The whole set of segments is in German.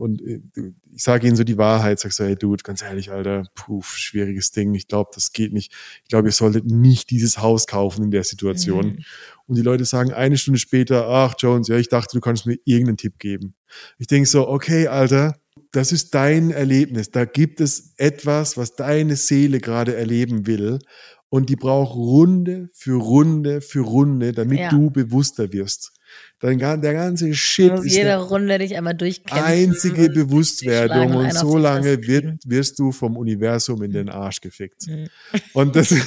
und äh, ich sage ihnen so die Wahrheit, sag so, hey Dude, ganz ehrlich, Alter, puh, schwieriges Ding. Ich glaube, das geht nicht. Ich glaube, ihr solltet nicht dieses Haus kaufen in der Situation. Mhm. Und die Leute sagen eine Stunde später, ach Jones, ja, ich dachte, du kannst mir irgendeinen Tipp geben. Ich denke so, okay, Alter, das ist dein Erlebnis. Da gibt es etwas, was deine Seele gerade erleben will. Und die braucht Runde für Runde für Runde, damit ja. du bewusster wirst. Dein, der ganze Shit ist jede Runde dich einmal durchkämpfen. Einzige Bewusstwerdung und so lange wird, wirst du vom Universum in den Arsch gefickt. Mhm. Und das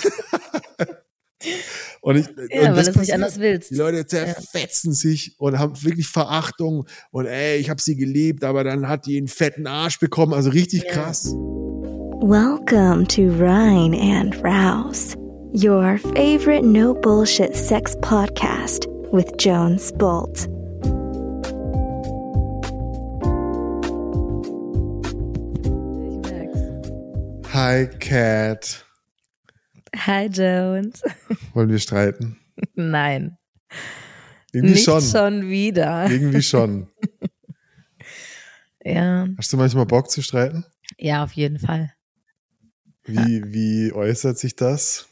Und ich, ja, und weil du es nicht anders willst. Die Leute zerfetzen ja. sich und haben wirklich Verachtung und ey, ich habe sie geliebt, aber dann hat die einen fetten Arsch bekommen, also richtig ja. krass. Welcome to Rhine and Rouse, your favorite no bullshit sex podcast with Jones Bolt. Hi, Cat. Hi, Jones. Wollen wir streiten? Nein. Irgendwie Nicht schon. schon wieder. Irgendwie schon. ja. Hast du manchmal Bock zu streiten? Ja, auf jeden Fall. Wie, wie äußert sich das?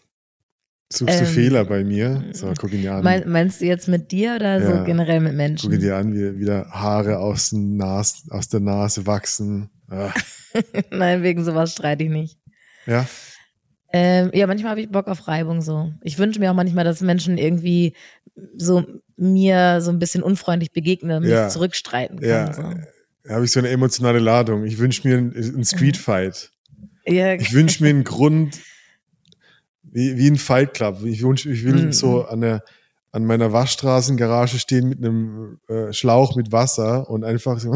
Suchst du ähm, Fehler bei mir? So, guck ihn dir an. Mein, meinst du jetzt mit dir oder ja. so generell mit Menschen? Guck ihn dir an, wie wieder Haare aus, Nas, aus der Nase wachsen. Ah. Nein, wegen sowas streite ich nicht. Ja? Ähm, ja, manchmal habe ich Bock auf Reibung so. Ich wünsche mir auch manchmal, dass Menschen irgendwie so mir so ein bisschen unfreundlich begegnen und ja. mich zurückstreiten können. Ja, so. da habe ich so eine emotionale Ladung. Ich wünsche mir einen Streetfight. Ja. Ich wünsche mir einen Grund, wie, wie ein Fight Club. Ich, wünsch, ich will mhm. so an der an meiner Waschstraßengarage stehen mit einem äh, Schlauch mit Wasser und einfach so,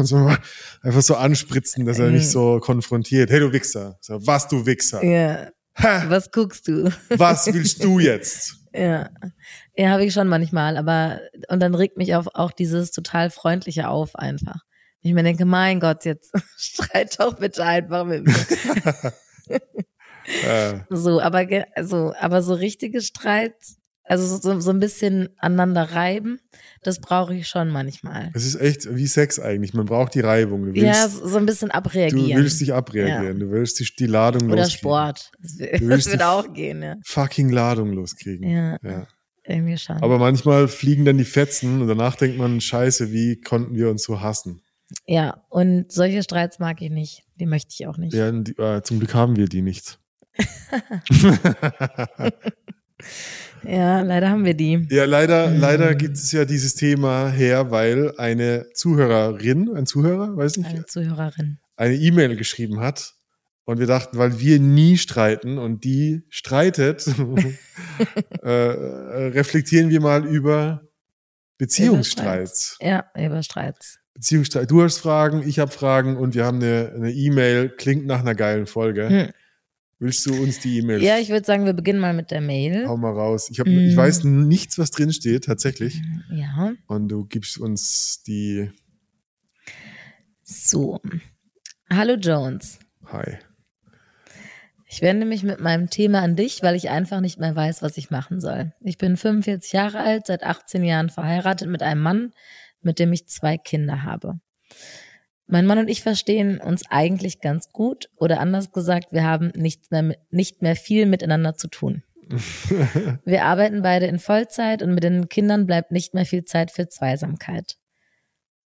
einfach so anspritzen, dass er mich mhm. so konfrontiert. Hey, du Wichser. So, was, du Wichser? Ja. Ha, was guckst du? Was willst du jetzt? ja. Ja, habe ich schon manchmal, aber und dann regt mich auch, auch dieses total freundliche auf einfach. Ich mir denke, mein Gott, jetzt streit doch bitte einfach mit mir. äh. So, aber also, aber so richtige Streits also so, so ein bisschen aneinander reiben, das brauche ich schon manchmal. Es ist echt wie Sex eigentlich. Man braucht die Reibung. Willst, ja, so ein bisschen abreagieren. Du willst dich abreagieren. Ja. Du willst die, die Ladung Oder loskriegen. Oder Sport. Das, das wird auch gehen, ja. Fucking Ladung loskriegen. Ja. ja. Irgendwie schon. Aber manchmal fliegen dann die Fetzen und danach denkt man, scheiße, wie konnten wir uns so hassen? Ja, und solche Streits mag ich nicht. Die möchte ich auch nicht. Ja, die, äh, zum Glück haben wir die nicht. Ja, leider haben wir die. Ja, leider, mhm. leider gibt es ja dieses Thema her, weil eine Zuhörerin, ein Zuhörer, weiß nicht. Eine Zuhörerin. Eine E-Mail geschrieben hat. Und wir dachten, weil wir nie streiten und die streitet, äh, reflektieren wir mal über Beziehungsstreits. Ja, über Streits. Beziehungsstreit. Du hast Fragen, ich habe Fragen und wir haben eine E-Mail, e klingt nach einer geilen Folge. Hm. Willst du uns die E-Mail? Ja, ich würde sagen, wir beginnen mal mit der Mail. Hau mal raus. Ich, hab, mm. ich weiß nichts, was drin steht, tatsächlich. Ja. Und du gibst uns die. So. Hallo Jones. Hi. Ich wende mich mit meinem Thema an dich, weil ich einfach nicht mehr weiß, was ich machen soll. Ich bin 45 Jahre alt, seit 18 Jahren verheiratet mit einem Mann, mit dem ich zwei Kinder habe. Mein Mann und ich verstehen uns eigentlich ganz gut oder anders gesagt, wir haben nichts mehr, nicht mehr viel miteinander zu tun. wir arbeiten beide in Vollzeit und mit den Kindern bleibt nicht mehr viel Zeit für Zweisamkeit.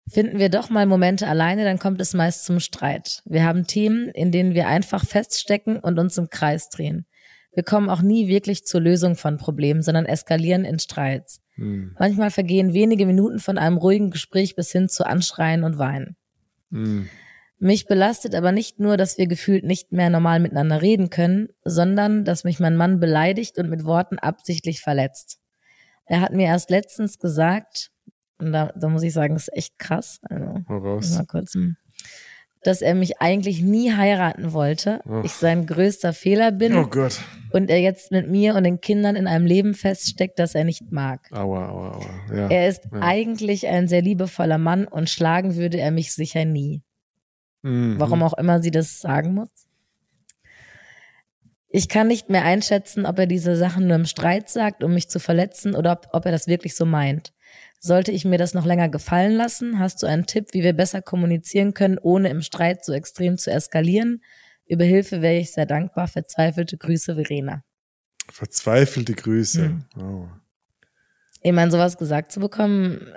Finden wir doch mal Momente alleine, dann kommt es meist zum Streit. Wir haben Themen, in denen wir einfach feststecken und uns im Kreis drehen. Wir kommen auch nie wirklich zur Lösung von Problemen, sondern eskalieren in Streits. Hm. Manchmal vergehen wenige Minuten von einem ruhigen Gespräch bis hin zu Anschreien und Weinen. Mhm. Mich belastet aber nicht nur, dass wir gefühlt nicht mehr normal miteinander reden können, sondern dass mich mein Mann beleidigt und mit Worten absichtlich verletzt. Er hat mir erst letztens gesagt, und da, da muss ich sagen, das ist echt krass. Also, mal kurz, hm, dass er mich eigentlich nie heiraten wollte, oh. ich sein größter Fehler bin oh Gott. und er jetzt mit mir und den Kindern in einem Leben feststeckt, das er nicht mag. Aua, aua, aua. Ja. Er ist ja. eigentlich ein sehr liebevoller Mann und schlagen würde er mich sicher nie. Mhm. Warum auch immer sie das sagen muss. Ich kann nicht mehr einschätzen, ob er diese Sachen nur im Streit sagt, um mich zu verletzen oder ob, ob er das wirklich so meint. Sollte ich mir das noch länger gefallen lassen? Hast du einen Tipp, wie wir besser kommunizieren können, ohne im Streit so extrem zu eskalieren? Über Hilfe wäre ich sehr dankbar. Verzweifelte Grüße, Verena. Verzweifelte Grüße. Hm. Oh. Ich meine, sowas gesagt zu bekommen,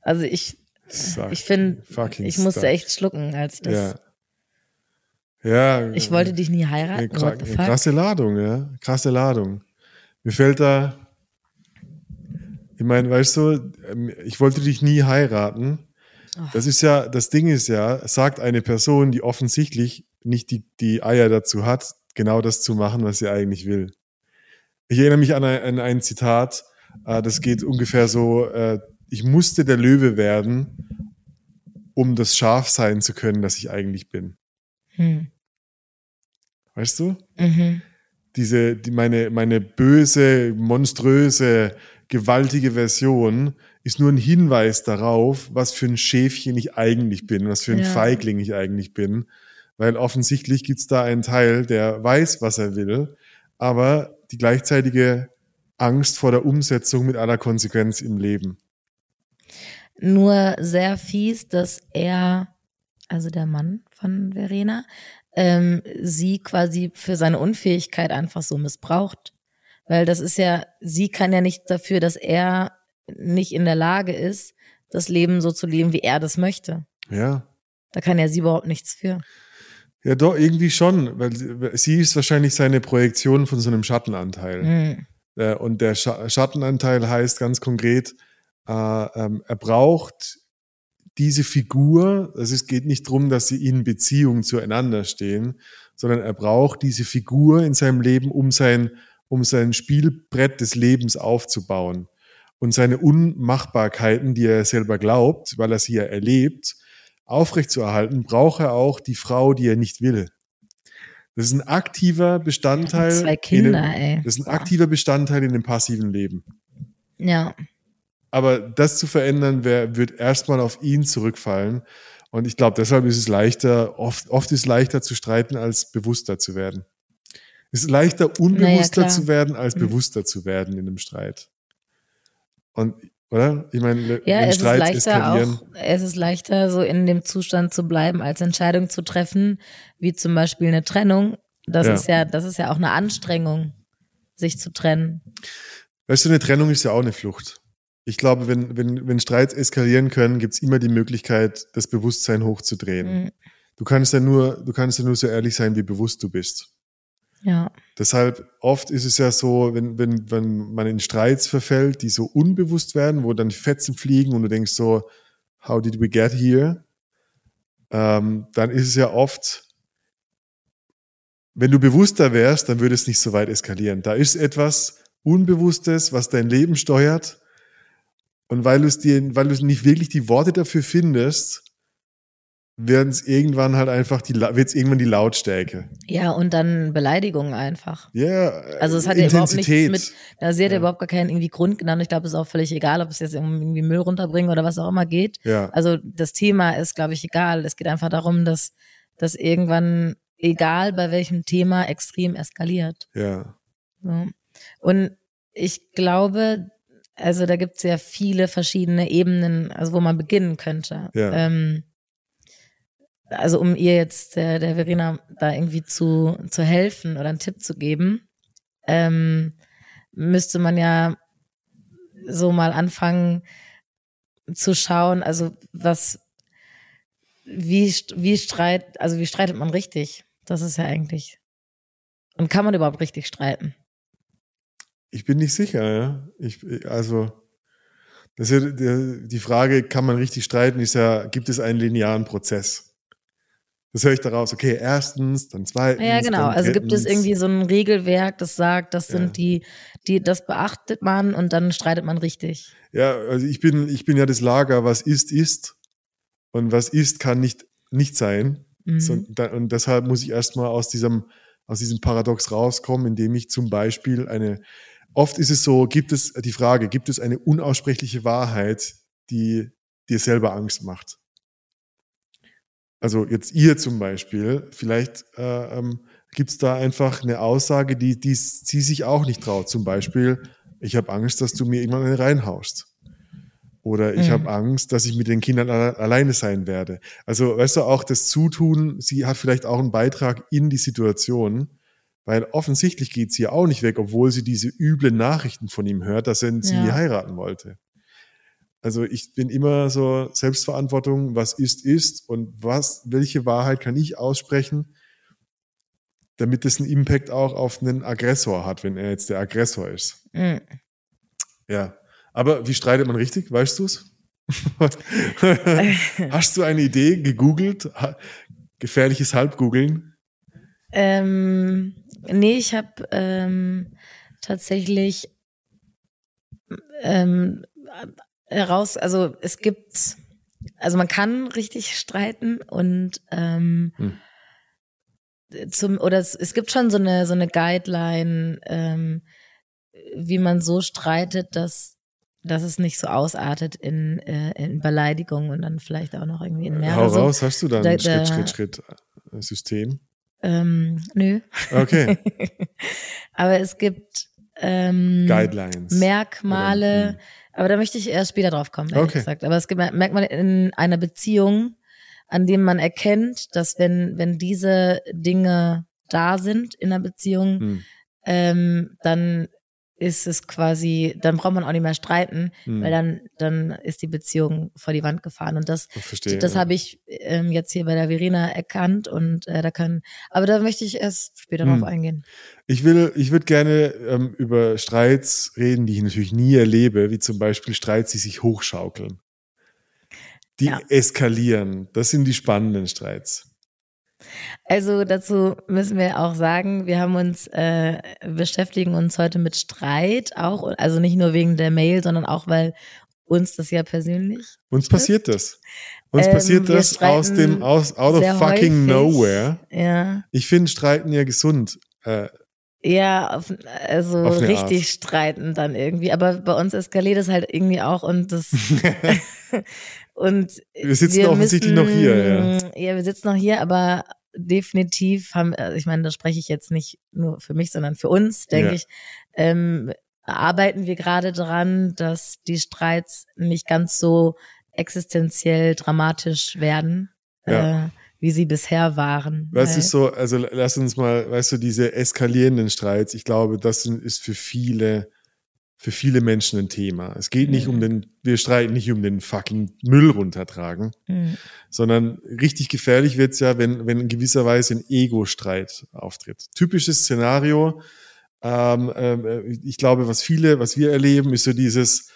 also ich, Suck. ich finde, ich musste echt schlucken, als ich das. Ja. Ja. Ich wollte dich nie eine, heiraten. eine fuck? krasse Ladung, ja. Krasse Ladung. Mir fällt da, ich meine, weißt du, ähm, ich wollte dich nie heiraten. Das ist ja, das Ding ist ja, sagt eine Person, die offensichtlich nicht die, die Eier dazu hat, genau das zu machen, was sie eigentlich will. Ich erinnere mich an ein, an ein Zitat, äh, das geht ungefähr so, äh, ich musste der Löwe werden, um das Schaf sein zu können, das ich eigentlich bin. Hm. Weißt du? Mhm. diese, die, meine, meine böse, monströse, gewaltige Version ist nur ein Hinweis darauf, was für ein Schäfchen ich eigentlich bin, was für ein Ja. Feigling ich eigentlich bin. Weil offensichtlich gibt's da einen Teil, der weiß, was er will, aber die gleichzeitige Angst vor der Umsetzung mit aller Konsequenz im Leben. Nur sehr fies, dass er, also der Mann von Verena, ähm, sie quasi für seine Unfähigkeit einfach so missbraucht. Weil das ist ja, sie kann ja nichts dafür, dass er nicht in der Lage ist, das Leben so zu leben, wie er das möchte. Ja. Da kann ja sie überhaupt nichts für. Ja, doch, irgendwie schon, weil sie- ist wahrscheinlich seine Projektion von so einem Schattenanteil. Hm. Äh, Und der Scha Schattenanteil heißt ganz konkret, äh, ähm, er braucht diese Figur, also es geht nicht darum, dass sie in Beziehung zueinander stehen, sondern er braucht diese Figur in seinem Leben, um sein, um sein Spielbrett des Lebens aufzubauen. Und seine Unmachbarkeiten, die er selber glaubt, weil er sie ja erlebt, aufrechtzuerhalten, braucht er auch die Frau, die er nicht will. Das ist ein aktiver Bestandteil. Zwei in Kinder, dem- ey. das ist ein aktiver Bestandteil in dem passiven Leben. Ja. Aber das zu verändern, wär, wird erstmal auf ihn zurückfallen. Und ich glaube, deshalb ist es leichter, oft, oft ist es leichter zu streiten, als bewusster zu werden. Es ist leichter, unbewusster klar. zu werden, als Mhm. bewusster zu werden in einem Streit. Und, oder? Ich meine, Ja, es ist Streits leichter eskalieren. auch, es ist leichter, so in dem Zustand zu bleiben, als Entscheidung zu treffen, wie zum Beispiel eine Trennung. Das Ja. ist ja, das ist ja auch eine Anstrengung, sich zu trennen. Weißt du, eine Trennung ist ja auch eine Flucht. Ich glaube, wenn, wenn, wenn Streits eskalieren können, gibt's immer die Möglichkeit, das Bewusstsein hochzudrehen. Mhm. Du kannst ja nur, du kannst ja nur so ehrlich sein, wie bewusst du bist. Ja. Deshalb oft ist es ja so, wenn, wenn, wenn man in Streits verfällt, die so unbewusst werden, wo dann Fetzen fliegen und du denkst so, how did we get here? Ähm, dann ist es ja oft, wenn du bewusster wärst, dann würde es nicht so weit eskalieren. Da ist etwas Unbewusstes, was dein Leben steuert. Und weil du es dir, weil du nicht wirklich die Worte dafür findest, werden es irgendwann halt einfach die, wird es irgendwann die Lautstärke. Ja, und dann Beleidigungen einfach. Ja, Also es hat ja überhaupt nichts Intensität. mit, also sie hat ja Ja. überhaupt gar keinen irgendwie Grund genannt. Ich glaube, es ist auch völlig egal, ob es jetzt irgendwie Müll runterbringen oder was auch immer geht. Ja, Also das Thema ist, glaube ich, egal. Es geht einfach darum, dass, dass irgendwann, egal bei welchem Thema, extrem eskaliert. ja, So. Und ich glaube, also da gibt es ja viele verschiedene Ebenen, also wo man beginnen könnte. Ja. Ähm, also um ihr jetzt, der, der Verena, da irgendwie zu, zu helfen oder einen Tipp zu geben, ähm, müsste man ja so mal anfangen zu schauen, also was, wie, wie streit, also wie streitet man richtig? Das ist ja eigentlich. Und kann man überhaupt richtig streiten? ich bin nicht sicher, ja. Ich, also, das ist ja die Frage, kann man richtig streiten, ist ja, gibt es einen linearen Prozess? Das höre ich daraus, okay, erstens, dann zweitens. Ja, genau. Also gibt es irgendwie so ein Regelwerk, das sagt, das sind Ja. die, die, das beachtet man und dann streitet man richtig. Ja, also ich bin, ich bin ja das Lager, was ist, ist. Und was ist, kann nicht, nicht sein. Mhm. So, und deshalb muss ich erstmal aus diesem, aus diesem Paradox rauskommen, indem ich zum Beispiel eine, oft ist es so, gibt es die Frage, gibt es eine unaussprechliche Wahrheit, die dir selber Angst macht? Also jetzt ihr zum Beispiel, vielleicht äh, ähm, gibt es da einfach eine Aussage, die, die sie sich auch nicht traut. Zum Beispiel, ich habe Angst, dass du mir irgendwann eine reinhaust. Oder ich Mhm. habe Angst, dass ich mit den Kindern alle, alleine sein werde. Also, weißt du, auch das Zutun, sie hat vielleicht auch einen Beitrag in die Situation, weil offensichtlich geht sie ja auch nicht weg, obwohl sie diese üblen Nachrichten von ihm hört, dass er sie Ja. heiraten wollte. Also ich bin immer so Selbstverantwortung, was ist, ist und was, welche Wahrheit kann ich aussprechen, damit es einen Impact auch auf einen Aggressor hat, wenn er jetzt der Aggressor ist. Mhm. Ja. Aber wie streitet man richtig? Weißt du's? Hast du eine Idee gegoogelt? Gefährliches Halbgoogeln? Ähm, nee, ich habe ähm, tatsächlich ähm, heraus, also es gibt, also man kann richtig streiten und ähm, Hm. zum oder es, es gibt schon so eine so eine Guideline, ähm, wie man so streitet, dass dass es nicht so ausartet in, äh, in Beleidigung und dann vielleicht auch noch irgendwie in Hau mehrere. raus, hast du dann Da- ein Schritt, da- Schritt, Schritt äh, System? Ähm, nö. Okay. Aber es gibt ähm, Guidelines. Merkmale, Oder, hm. Aber da möchte ich erst später drauf kommen, ehrlich Okay. gesagt. Aber es gibt Merkmale in einer Beziehung, an dem man erkennt, dass wenn, wenn diese Dinge da sind in einer Beziehung, Hm, ähm, dann ist es quasi, dann braucht man auch nicht mehr streiten, hm. weil dann, dann ist die Beziehung vor die Wand gefahren. Und das verstehe. das ja. habe ich ähm, jetzt hier bei der Verena erkannt und äh, da kann, aber da möchte ich erst später Hm. drauf eingehen. Ich will, ich würde gerne ähm, über Streits reden, die ich natürlich nie erlebe, wie zum Beispiel Streits, die sich hochschaukeln. Die Ja. eskalieren. Das sind die spannenden Streits. Also dazu müssen wir auch sagen, wir haben uns äh, beschäftigen uns heute mit Streit auch, also nicht nur wegen der Mail, sondern auch weil uns das ja persönlich Uns passiert das. Uns Ähm, passiert das aus dem, aus, out of fucking häufig. nowhere. ja Ich finde Streiten ja gesund. Äh, ja auf, also Auf richtig Art. streiten dann irgendwie, aber bei uns eskaliert es halt irgendwie auch und das Und Wir sitzen offensichtlich noch hier, ja. Ja, wir sitzen noch hier, aber definitiv haben, also ich meine, da spreche ich jetzt nicht nur für mich, sondern für uns, denke Ja. ich, ähm, arbeiten wir gerade dran, dass die Streits nicht ganz so existenziell dramatisch werden, Ja. äh, wie sie bisher waren. Weil- ist so, also lass uns mal, weißt du, diese eskalierenden Streits, ich glaube, das ist für viele, für viele Menschen ein Thema. Es geht nicht Mhm. um den, wir streiten nicht um den fucking Müll runtertragen, Hm. sondern richtig gefährlich wird's ja, wenn, wenn in gewisser Weise ein Ego-Streit auftritt. Typisches Szenario, ähm, ähm, ich glaube, was viele, was wir erleben, ist so dieses,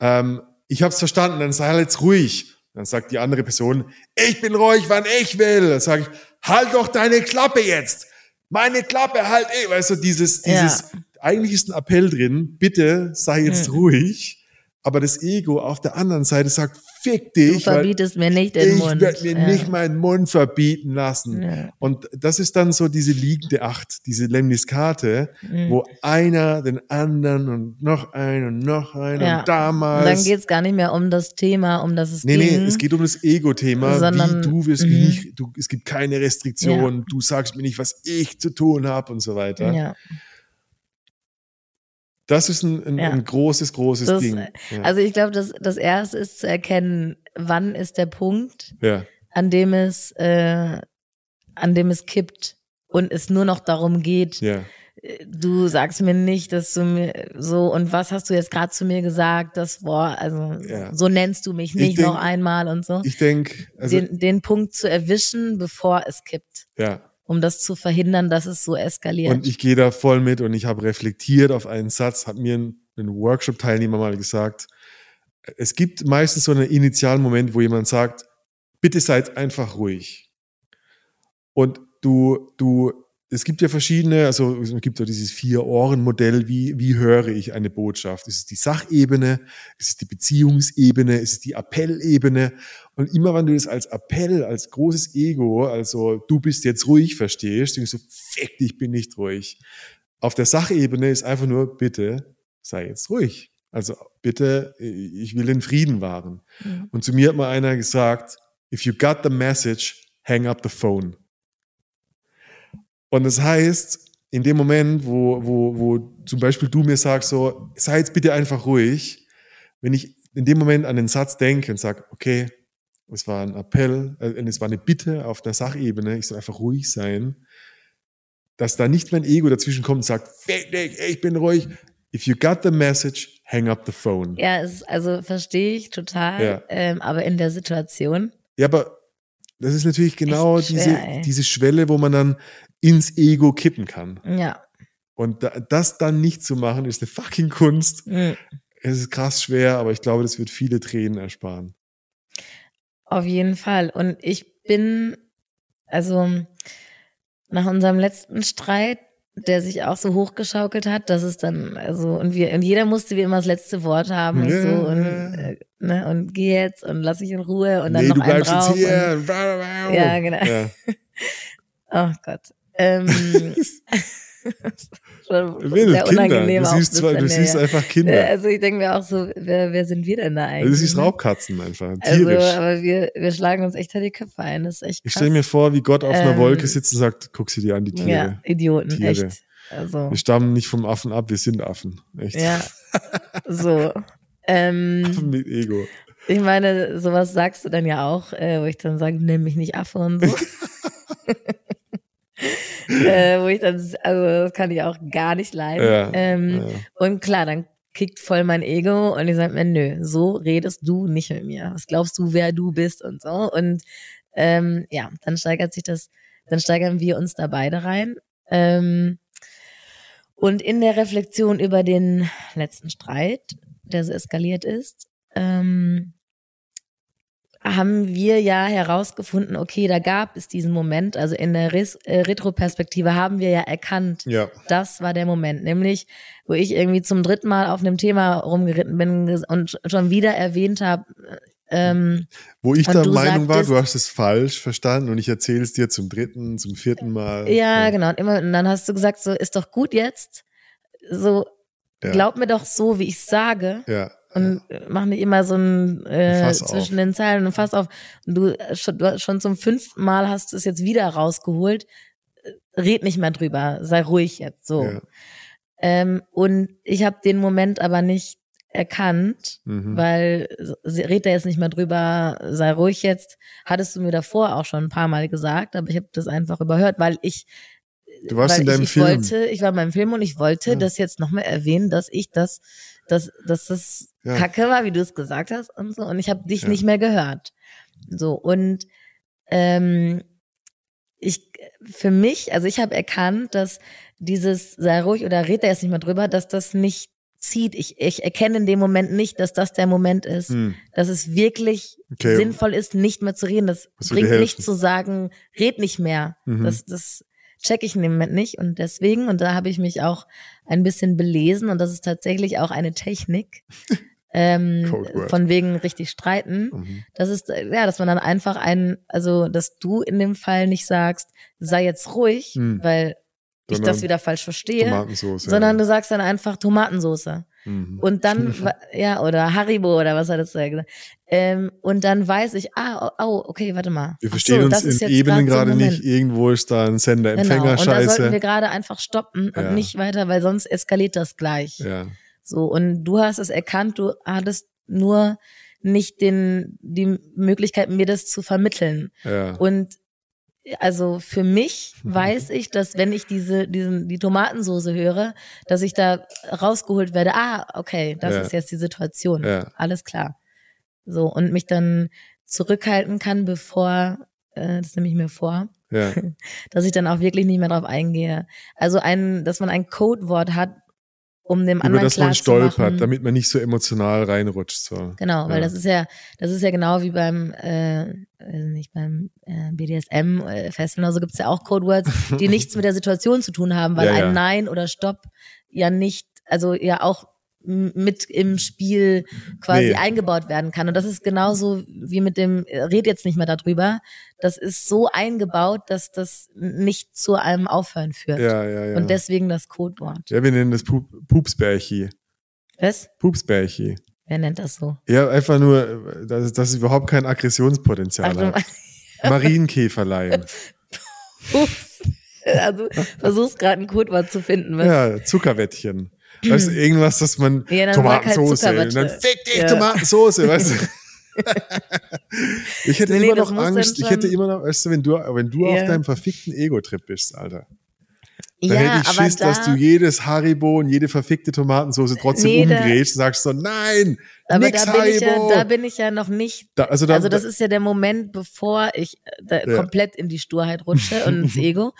ähm, ich habe es verstanden, dann sei jetzt ruhig. Dann sagt die andere Person, ich bin ruhig, wann ich will. Dann sage ich, halt doch deine Klappe jetzt. Meine Klappe halt eh. Weißt du, dieses, Ja. dieses, eigentlich ist ein Appell drin, bitte sei jetzt Mhm. ruhig. Aber das Ego auf der anderen Seite sagt, fick Du dich. weil verbietest mir nicht den ich Mund. werde mir Ja. nicht meinen Mund verbieten lassen. Ja. Und das ist dann so diese liegende Acht, diese Lemniskate, Mhm. wo einer den anderen und noch einen und noch einen Ja. und damals. Und dann geht's gar nicht mehr um das Thema, um das es Nee, nee, ging. es geht um das Ego-Thema. Sondern- Wie du wirst mhm. nicht, du, es gibt keine Restriktion, du sagst mir nicht, was ich zu tun habe und so weiter. ja. Das ist ein, ein, Ja. ein großes, großes Das- Ding. Ja. Also ich glaube, das, das erste ist zu erkennen, wann ist der Punkt, ja. an dem es, äh, an dem es kippt und es nur noch darum geht, ja. äh, du sagst mir nicht, dass du mir so und was hast du jetzt gerade zu mir gesagt, das Wort, also Ja. so nennst du mich nicht denk- noch einmal und so. Ich denke, also, den, den Punkt zu erwischen, bevor es kippt, ja. Um das zu verhindern, dass es so eskaliert. Und ich gehe da voll mit und ich habe reflektiert auf einen Satz, hat mir ein, ein Workshop-Teilnehmer mal gesagt, es gibt meistens so einen initialen Moment, wo jemand sagt, bitte seid einfach ruhig. Und du, du, es gibt ja verschiedene, also es gibt ja dieses Vier-Ohren-Modell, wie, wie höre ich eine Botschaft? Ist es die Sachebene? Ist es die Beziehungsebene? Ist es die Appellebene? Und immer wenn du das als Appell, als großes Ego, also du bist jetzt ruhig verstehst, denkst du, fick dich, bin nicht ruhig. Auf der Sachebene ist einfach nur, bitte sei jetzt ruhig. Also bitte, ich will den Frieden wahren. Mhm. Und zu mir hat mal einer gesagt, if you got the message, hang up the phone. Und das heißt, in dem Moment, wo, wo, wo zum Beispiel du mir sagst, so, sei jetzt bitte einfach ruhig, wenn ich in dem Moment an den Satz denke und sage, okay, es war ein Appell, äh, es war eine Bitte auf der Sachebene, ich soll einfach ruhig sein, dass da nicht mein Ego dazwischen kommt und sagt, ich bin ruhig. If you got the message, hang up the phone. Ja, es, also verstehe ich total, Ja. ähm, aber in der Situation, Ja, aber das ist natürlich genau schwer, diese, ey. diese Schwelle, wo man dann ins Ego kippen kann. ja. Und da, das dann nicht zu machen, ist eine fucking Kunst. Mhm. Es ist krass schwer, aber ich glaube, das wird viele Tränen ersparen. Auf jeden Fall. Und ich bin, also nach unserem letzten Streit, der sich auch so hochgeschaukelt hat, dass es dann, also, und wir, und jeder musste wie immer das letzte Wort haben und Ja. so und, äh, ne, und geh jetzt und lass dich in Ruhe und dann nee, noch du einen drauf. jetzt hier. Ja, genau. Ja. Und, oh Gott. Ähm, schon Wild, sehr Kinder. unangenehm Du siehst, zwar, du siehst einfach Kinder. Also ich denke mir auch so, wer, wer sind wir denn da eigentlich? Also du siehst? Raubkatzen einfach. Also, Tierisch. aber wir, wir schlagen uns echt die Köpfe ein. Das ist echt ich krass. stelle mir vor, wie Gott auf einer Ähm, Wolke sitzt und sagt, guck sie dir an, die Tiere. Ja, Idioten, Tiere. echt. Also, Wir stammen nicht vom Affen ab, wir sind Affen. Echt. ja. So. Ähm, Affen mit Ego. ich meine, sowas sagst du dann ja auch, äh, wo ich dann sage, nenn mich nicht Affe und so. äh, wo ich dann, also das kann ich auch gar nicht leiden. Ja, ähm, ja. Und klar, dann kickt voll mein Ego und ich sage mir, nö, so redest du nicht mit mir. Was glaubst du, wer du bist und so. Und ähm, ja, dann steigert sich das, dann steigern wir uns da beide rein. Ähm, und in der Reflexion über den letzten Streit, der so eskaliert ist, ähm, haben wir ja herausgefunden, okay, da gab es diesen Moment, also in der Res äh, Retroperspektive haben wir ja erkannt, Ja. das war der Moment, nämlich, wo ich irgendwie zum dritten Mal auf einem Thema rumgeritten bin und schon wieder erwähnt habe, ähm, Wo ich der Meinung war, sagtest- du hast es falsch verstanden und ich erzähle es dir zum dritten, zum vierten Mal. ja, genau, und immer, und dann hast du gesagt, so, ist doch gut jetzt, so, Ja. glaub mir doch so, wie ich sage, Ja. Und mach nicht immer so ein äh, auf. zwischen den Zeilen und Fass auf. Und du äh, schon, du schon zum fünften Mal hast du es jetzt wieder rausgeholt. Äh, Red nicht mehr drüber, sei ruhig jetzt so. Ja. Ähm, und ich habe den Moment aber nicht erkannt, Mhm. weil red da jetzt nicht mehr drüber, sei ruhig jetzt. Hattest du mir davor auch schon ein paar Mal gesagt, aber ich habe das einfach überhört, weil ich Du warst weil in deinem ich, ich Film. wollte, ich war in meinem Film und ich wollte Ja. das jetzt nochmal erwähnen, dass ich das, dass, dass das Ja. Kacke war, wie du es gesagt hast und so. Und ich habe dich Ja. nicht mehr gehört. So und ähm, ich für mich, also ich habe erkannt, dass dieses sei ruhig oder red da jetzt nicht mehr drüber, dass das nicht zieht. Ich, ich erkenne in dem Moment nicht, dass das der Moment ist, Hm. dass es wirklich Okay. sinnvoll ist, nicht mehr zu reden. Das Das bringt nicht zu sagen, red nicht mehr. Mhm. Das, das check ich in dem Moment nicht. Und deswegen, und da habe ich mich auch ein bisschen belesen, und das ist tatsächlich auch eine Technik, ähm, von wegen richtig streiten. Mhm. Das ist, ja, dass man dann einfach ein, also, dass du in dem Fall nicht sagst, sei jetzt ruhig, Hm. weil ich das wieder falsch verstehe, sondern ja. du sagst dann einfach Tomatensoße. Mhm. Und dann, ja, oder Haribo oder was hat es da gesagt. Ähm, und dann weiß ich, ah, oh, okay, warte mal. Wir verstehen so, uns in Ebenen so gerade Moment. nicht. Irgendwo ist da ein Sender-Empfänger Genau. Und da sollten wir scheiße. gerade einfach stoppen und Ja. nicht weiter, weil sonst eskaliert das gleich. Ja. So, und du hast es erkannt, du hattest nur nicht den, die Möglichkeit, mir das zu vermitteln. Ja. Und also für mich weiß ich, dass wenn ich diese, diesen, die Tomatensoße höre, dass ich da rausgeholt werde, ah, okay, das Ja. ist jetzt die Situation. Ja. Alles klar. So, und mich dann zurückhalten kann, bevor, äh, das nehme ich mir vor, ja. dass ich dann auch wirklich nicht mehr drauf eingehe. Also ein, dass man ein Codewort hat, um dem Über anderen das klar man zu stolpert, damit man nicht so emotional reinrutscht. So. Genau, weil Ja. das ist ja, das ist ja genau wie beim, äh, nicht, beim äh, BDSM äh, Festival, also gibt's ja auch Codewords, die nichts mit der Situation zu tun haben, weil Ja, ein Nein oder Stopp ja nicht, also ja auch mit im Spiel quasi Nee. eingebaut werden kann. Und das ist genauso wie mit dem, red jetzt nicht mehr darüber, das ist so eingebaut, dass das nicht zu einem Aufhören führt. Ja, ja, ja. Und deswegen das Codewort. ja, wir nennen das Pup Pupsbärchi. Was? Pupsbärchi. Wer nennt das so? Ja, einfach nur, dass, dass es überhaupt kein Aggressionspotenzial Ach, hat. Marienkäferlein. Ups. Also versuchst gerade ein Codewort zu finden. Was? ja, Zuckerwettchen. Weißt du, irgendwas, dass man Ja, halt Tomatensauce und Zuckerwatte. dann fick dich Ja. Tomatensauce, weißt du? ich hätte Nee, nee, immer das noch Angst, ich hätte immer noch, weißt du, wenn du, wenn du auf Ja. deinem verfickten Ego-Trip bist, Alter. Da ja, hätte ich Schiss, da, dass du jedes Haribo und jede verfickte Tomatensauce trotzdem Nee, da- umdrehst und sagst so, nein, aber nix da bin, ich ja, Haribo. da bin ich ja noch nicht Da- also, da, also das ist ja der Moment, bevor ich äh, da Ja. komplett in die Sturheit rutsche und ins Ego.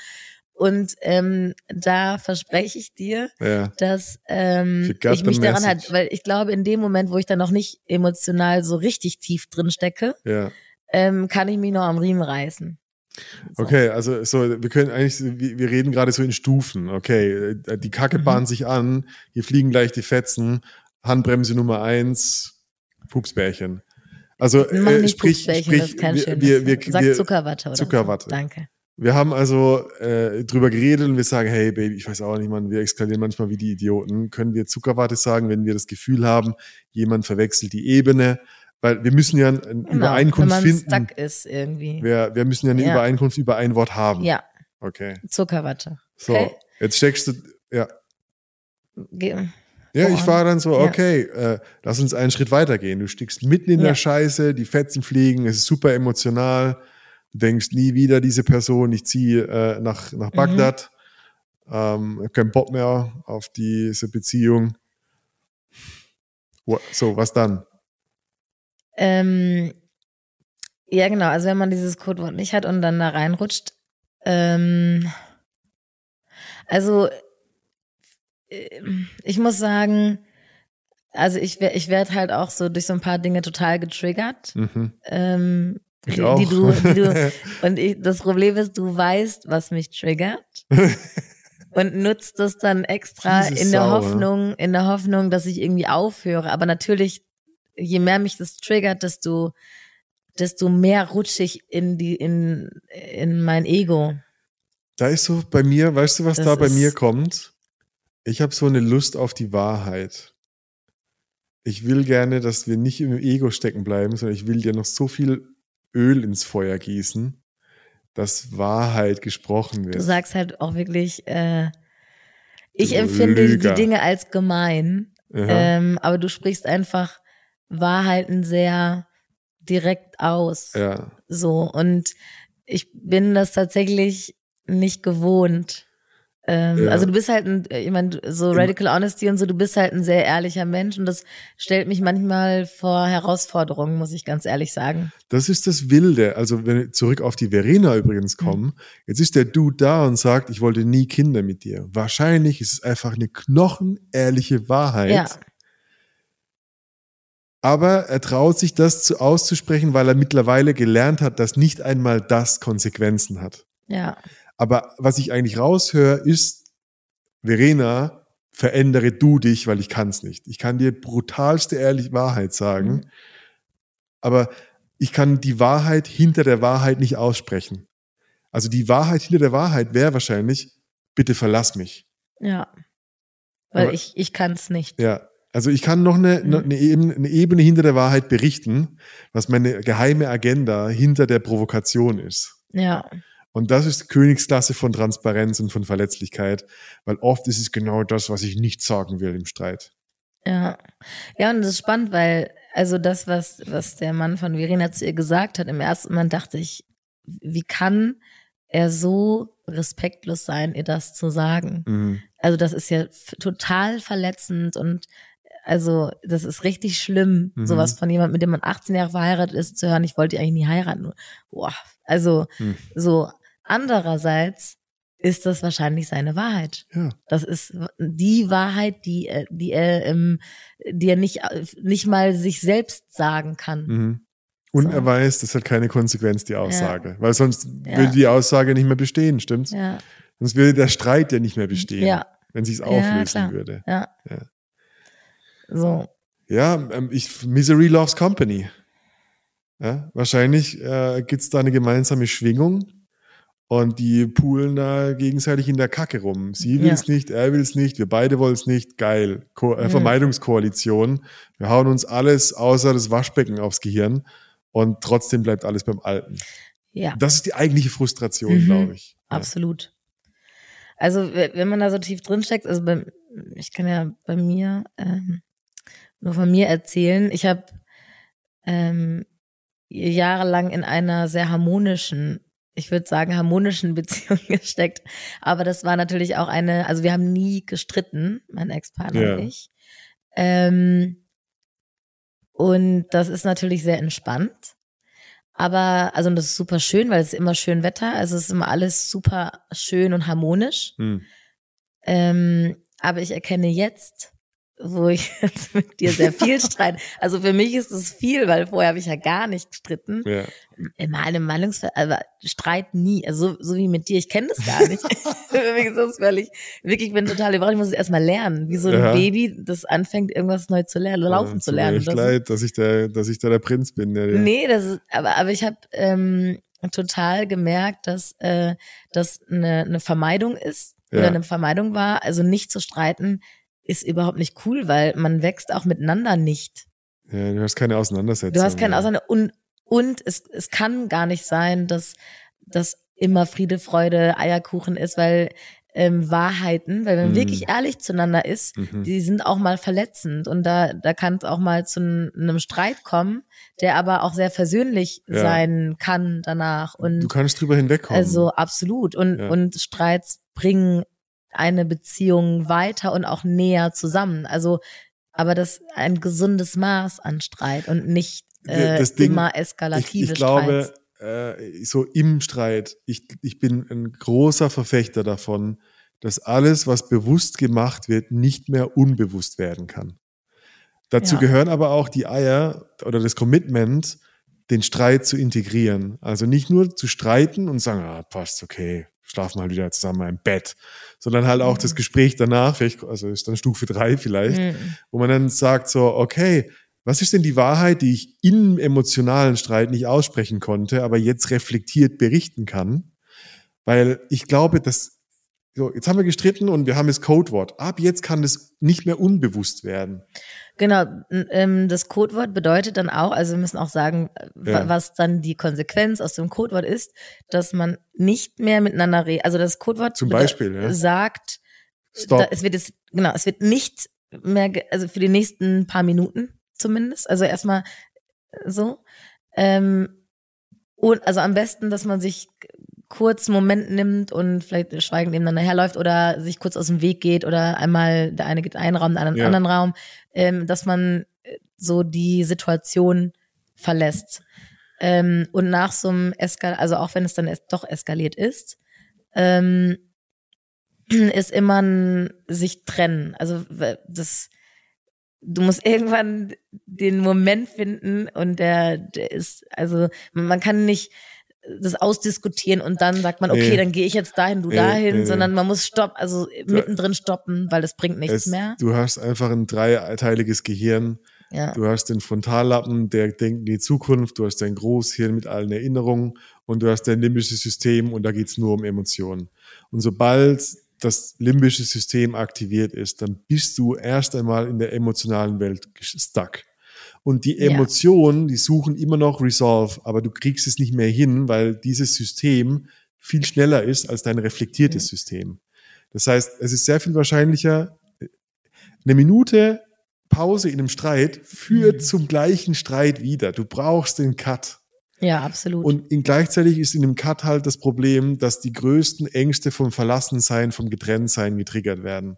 Und ähm, da verspreche ich dir, ja, dass ähm, ich mich daran halt, weil ich glaube, in dem Moment, wo ich dann noch nicht emotional so richtig tief drin stecke, ja. ähm, kann ich mich noch am Riemen reißen. So. Okay, also so, wir können eigentlich, wir wir reden gerade so in Stufen. Okay, äh, die Kacke Mhm. bahnt sich an, hier fliegen gleich die Fetzen, Handbremse Nummer eins, Pupsbärchen. Also äh, sprich, sprich, das ist kein wir, wir, wir, Wort. Sag wir, Zuckerwatte oder Zuckerwatte. So. Danke. Wir haben also äh, drüber geredet und wir sagen, hey Baby, ich weiß auch nicht, man, wir eskalieren manchmal wie die Idioten. Können wir Zuckerwatte sagen, wenn wir das Gefühl haben, jemand verwechselt die Ebene? Weil wir müssen ja eine Genau, Übereinkunft wenn man finden. stuck ist irgendwie. Wir, wir müssen ja eine Ja. Übereinkunft über ein Wort haben. Ja, Okay. Zuckerwatte. So, Okay. jetzt steckst du, ja. Ge Ja, ich war dann so, Ja. okay, äh, lass uns einen Schritt weitergehen. Du stickst mitten in Ja. der Scheiße, die Fetzen fliegen, es ist super emotional. Du denkst nie wieder diese Person, ich ziehe äh, nach, nach Mhm. Bagdad, ähm, hab keinen Bock mehr auf diese Beziehung. So, was dann? Ähm, ja, genau. Also wenn man dieses Codewort nicht hat und dann da reinrutscht. Ähm, also äh, ich muss sagen, also ich, ich werde halt auch so durch so ein paar Dinge total getriggert. Mhm. Ähm, Ich die, auch. die du, die du und ich, das Problem ist, du weißt, was mich triggert und nutzt das dann extra Fiese in der Sau, ne? Hoffnung, in der Hoffnung, dass ich irgendwie aufhöre. Aber natürlich, je mehr mich das triggert, desto, desto mehr rutsche ich in die, in, in mein Ego. Da ist so bei mir, weißt du, was Das da bei mir kommt? Ich habe so eine Lust auf die Wahrheit. Ich will gerne, dass wir nicht im Ego stecken bleiben, sondern ich will dir noch so viel Öl ins Feuer gießen, dass Wahrheit gesprochen wird. Du sagst halt auch wirklich, äh, ich Du empfinde Lüger. die Dinge als gemein, ähm, aber du sprichst einfach Wahrheiten sehr direkt aus. ja. So, und ich bin das tatsächlich nicht gewohnt. Ähm, Ja. Also du bist halt ein, ich meine, so Radical Honesty und so, du bist halt ein sehr ehrlicher Mensch und das stellt mich manchmal vor Herausforderungen, muss ich ganz ehrlich sagen. Das ist das Wilde. Also, wenn wir zurück auf die Verena Mhm. übrigens kommen, jetzt ist der Dude da und sagt, ich wollte nie Kinder mit dir. Wahrscheinlich ist es einfach eine knochenehrliche Wahrheit. Ja, Aber er traut sich das zu, auszusprechen, weil er mittlerweile gelernt hat, dass nicht einmal das Konsequenzen hat. ja, Aber was ich eigentlich raushöre, ist, Verena, verändere du dich, weil ich kann es nicht. Ich kann dir brutalste ehrliche Wahrheit sagen, Mhm. aber ich kann die Wahrheit hinter der Wahrheit nicht aussprechen. Also die Wahrheit hinter der Wahrheit wäre wahrscheinlich, bitte verlass mich. ja. Weil Aber- ich, ich kann es nicht. Ja, also ich kann noch eine, Mhm. eine, Ebene, eine Ebene hinter der Wahrheit berichten, was meine geheime Agenda hinter der Provokation ist. Ja, Und das ist Königsklasse von Transparenz und von Verletzlichkeit, weil oft ist es genau das, was ich nicht sagen will im Streit. ja. Ja, und das ist spannend, weil, also das, was, was der Mann von Verena zu ihr gesagt hat, im ersten Moment dachte ich, wie kann er so respektlos sein, ihr das zu sagen? Mhm. Also das ist ja total verletzend und also das ist richtig schlimm, Mhm. sowas von jemandem, mit dem man 18 Jahre verheiratet ist, zu hören, ich wollte eigentlich nie heiraten. Boah, also Mhm. so andererseits ist das wahrscheinlich seine Wahrheit. Ja, Das ist die Wahrheit, die, er- die er, ähm, die er nicht, nicht mal sich selbst sagen kann. mhm. Und So. er weiß, das hat keine Konsequenz, die Aussage, weil sonst Ja. würde die Aussage nicht mehr bestehen, stimmt's? Ja, Sonst würde der Streit ja nicht mehr bestehen, ja, wenn sich es Ja, auflösen klar. würde. ja. Ja. So, Ja, ähm, ich, Misery loves company. Ja, wahrscheinlich äh, gibt's da eine gemeinsame Schwingung und die poolen da gegenseitig in der Kacke rum. Sie will's nicht, er will's nicht, wir beide wollen's nicht. Geil. Ko äh. Vermeidungskoalition. Wir hauen uns alles außer das Waschbecken aufs Gehirn und trotzdem bleibt alles beim Alten. ja. Das ist die eigentliche Frustration, Mhm. glaube ich. Ja. Absolut. Also we- wenn man da so tief drin steckt, also bei, ich kann ja bei mir ähm, nur von mir erzählen. Ich habe ähm, jahrelang in einer sehr harmonischen, ich würde sagen, harmonischen Beziehung gesteckt. Aber das war natürlich auch eine, also wir haben nie gestritten, mein Ex-Partner Ja. und ich. Ähm, und das ist natürlich sehr entspannt. Aber, also, und das ist super schön, weil es ist immer schön Wetter. Also, es ist immer alles super schön und harmonisch. Hm. Ähm, aber ich erkenne jetzt, wo ich jetzt mit dir sehr viel streite. Also für mich ist es viel, weil vorher habe ich ja gar nicht gestritten. Ja. In meinem Meinungsver aber Streit nie. Also so, so wie mit dir. Ich kenne das gar nicht. für mich ist das völlig, wirklich, ich bin total überrascht. Ich muss es erstmal lernen. Wie so ein Ja. Baby, das anfängt, irgendwas neu zu lernen, laufen Ja, zu tut mir lernen. Das ist- leid, dass ich der, dass ich da der Prinz bin. Der, der Nee, das ist, aber, aber ich habe ähm, total gemerkt, dass äh, das eine, eine Vermeidung ist Ja. oder eine Vermeidung war. Also nicht zu streiten ist überhaupt nicht cool, weil man wächst auch miteinander nicht. ja, du hast keine Auseinandersetzung. Du hast keine ja. Auseinander und und es, es kann gar nicht sein, dass das immer Friede, Freude, Eierkuchen ist, weil ähm, Wahrheiten, weil wenn man Mhm. wirklich ehrlich zueinander ist, Mhm. die sind auch mal verletzend und da, da kann es auch mal zu einem Streit kommen, der aber auch sehr versöhnlich Ja. sein kann danach. Und Du kannst drüber hinwegkommen. also absolut. Und, Ja. und Streits bringen eine Beziehung weiter und auch näher zusammen. Also, aber das ein gesundes Maß an Streit und nicht äh, Das Ding- immer ich, eskalative ich glaube, Streits. äh, so im Streit, ich, ich bin ein großer Verfechter davon, dass alles, was bewusst gemacht wird, nicht mehr unbewusst werden kann. Dazu Ja. gehören aber auch die Eier oder das Commitment, den Streit zu integrieren. Also nicht nur zu streiten und sagen, ah, passt, okay, schlafen mal wieder zusammen im Bett, sondern halt auch Mhm. das Gespräch danach, vielleicht, also ist dann Stufe drei vielleicht, Mhm. wo man dann sagt so, okay, was ist denn die Wahrheit, die ich im emotionalen Streit nicht aussprechen konnte, aber jetzt reflektiert berichten kann? Weil ich glaube, dass so, jetzt haben wir gestritten und wir haben das Codewort. Ab jetzt kann das nicht mehr unbewusst werden. Genau, ähm, das Codewort bedeutet dann auch, also wir müssen auch sagen, Ja. was dann die Konsequenz aus dem Codewort ist, dass man nicht mehr miteinander redet. Also das Codewort Zum Beispiel, ja. sagt. Da, es wird es, genau, es wird nicht mehr, also für die nächsten paar Minuten zumindest, also erstmal äh, so. Ähm, und also am besten, dass man sich kurz einen Moment nimmt und vielleicht schweigend nebeneinander herläuft oder sich kurz aus dem Weg geht oder einmal der eine geht in einen Raum, der andere in Ja. einen anderen Raum, ähm, dass man äh, so die Situation verlässt. Ähm, und nach so einem Eskal, also auch wenn es dann es doch eskaliert ist, ähm, ist immer ein sich trennen. Also das, du musst irgendwann den Moment finden und der, der ist, also man kann nicht das ausdiskutieren und dann sagt man, okay, Nee. dann gehe ich jetzt dahin, du Nee, dahin, nee, sondern man muss stopp, also mittendrin stoppen, weil das bringt nichts Es, mehr. du hast einfach ein dreiteiliges Gehirn. Ja. Du hast den Frontallappen, der denkt in die Zukunft. Du hast dein Großhirn mit allen Erinnerungen und du hast dein limbisches System und da geht's nur um Emotionen. Und sobald das limbische System aktiviert ist, dann bist du erst einmal in der emotionalen Welt stuck. Und die Ja. Emotionen, die suchen immer noch Resolve, aber du kriegst es nicht mehr hin, weil dieses System viel schneller ist als dein reflektiertes Mhm. System. Das heißt, es ist sehr viel wahrscheinlicher, eine Minute Pause in einem Streit führt Mhm. zum gleichen Streit wieder. Du brauchst den Cut. ja, absolut. Und in, gleichzeitig ist in dem Cut halt das Problem, dass die größten Ängste vom Verlassensein, vom Getrenntsein getriggert werden.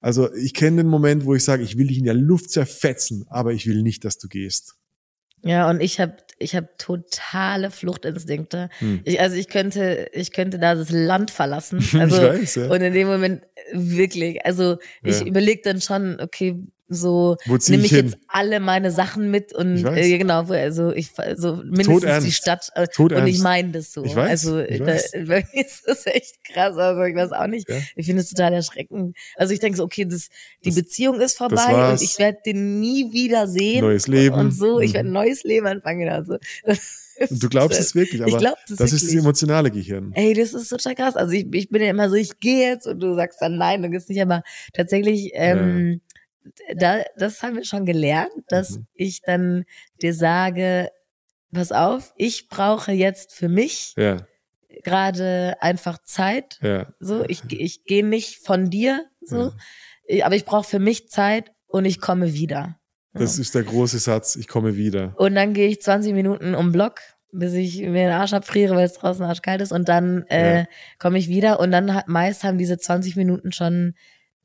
Also ich kenne den Moment, wo ich sage, ich will dich in der Luft zerfetzen, aber ich will nicht, dass du gehst. Ja, und ich habe ich hab totale Fluchtinstinkte. Hm. Ich, also ich könnte, ich könnte da das Land verlassen. Ich Also, weiß, ja. Und in dem Moment wirklich. Also ich Ja. überlege dann schon, okay, so nehme ich ich jetzt alle meine Sachen mit und äh, genau, also ich so mindestens Todernst. die Stadt äh, und ich meine das so. Ich weiß, Also ich da, weiß. bei mir ist das echt krass. Also ich weiß auch nicht. Ja. Ich finde es total erschreckend. Also ich denke so, okay, das, die Das- Beziehung ist vorbei und ich werde den nie wieder sehen. Neues Leben. Und so, ich Mhm. werde ein neues Leben anfangen. Also, Und du glaubst es wirklich, aber glaub das, das ist das wirklich. emotionale Gehirn. Ey, das ist total krass. Also ich, ich bin ja immer so, ich gehe jetzt und du sagst dann nein, du gehst nicht, aber tatsächlich, ähm, da, das haben wir schon gelernt, dass Mhm. ich dann dir sage, pass auf, ich brauche jetzt für mich Ja, gerade einfach Zeit. Ja. So, ich, ich gehe nicht von dir, so, aber ich brauche für mich Zeit und ich komme wieder. Das ist der große Satz, ich komme wieder. Und dann gehe ich 20 Minuten um Block, bis ich mir den Arsch abfriere, weil es draußen arschkalt ist. Und dann äh, Ja. komme ich wieder. Und dann hat, meist haben diese 20 Minuten schon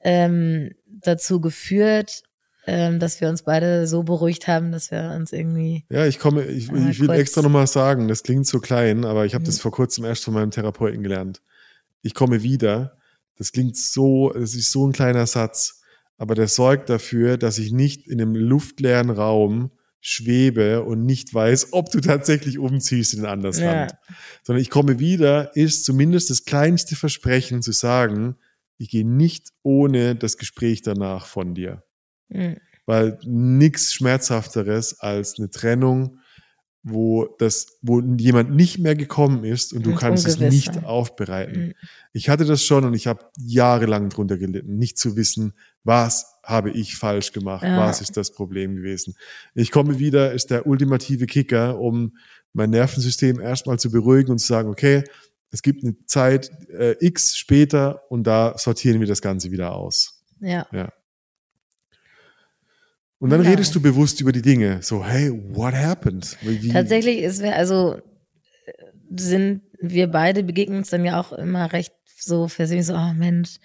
ähm, dazu geführt, ähm, dass wir uns beide so beruhigt haben, dass wir uns irgendwie. Ja, ich komme, ich, Mal ich will extra nochmal sagen, das klingt so klein, aber ich habe Mhm. das vor kurzem erst von meinem Therapeuten gelernt. Ich komme wieder. Das klingt so, es ist so ein kleiner Satz, aber der sorgt dafür, dass ich nicht in einem luftleeren Raum schwebe und nicht weiß, ob du tatsächlich umziehst in ein anderes Ja. Land. Sondern ich komme wieder, ist zumindest das kleinste Versprechen zu sagen, ich gehe nicht ohne das Gespräch danach von dir Hm. weil nichts schmerzhafteres als eine Trennung, wo das, wo jemand nicht mehr gekommen ist und du Und kannst es nicht aufbereiten. Mhm. Ich hatte das schon und ich habe jahrelang drunter gelitten, nicht zu wissen, was habe ich falsch gemacht, Ja. was ist das Problem gewesen. Ich komme wieder, ist der ultimative Kicker, um mein Nervensystem erstmal zu beruhigen und zu sagen, okay, es gibt eine Zeit äh, X später und da sortieren wir das Ganze wieder aus. Ja. Und dann Ja. redest du bewusst über die Dinge. So, hey, what happened? Wie, Tatsächlich ist also sind wir beide begegnen uns dann ja auch immer recht so versöhnlich, so, oh Mensch,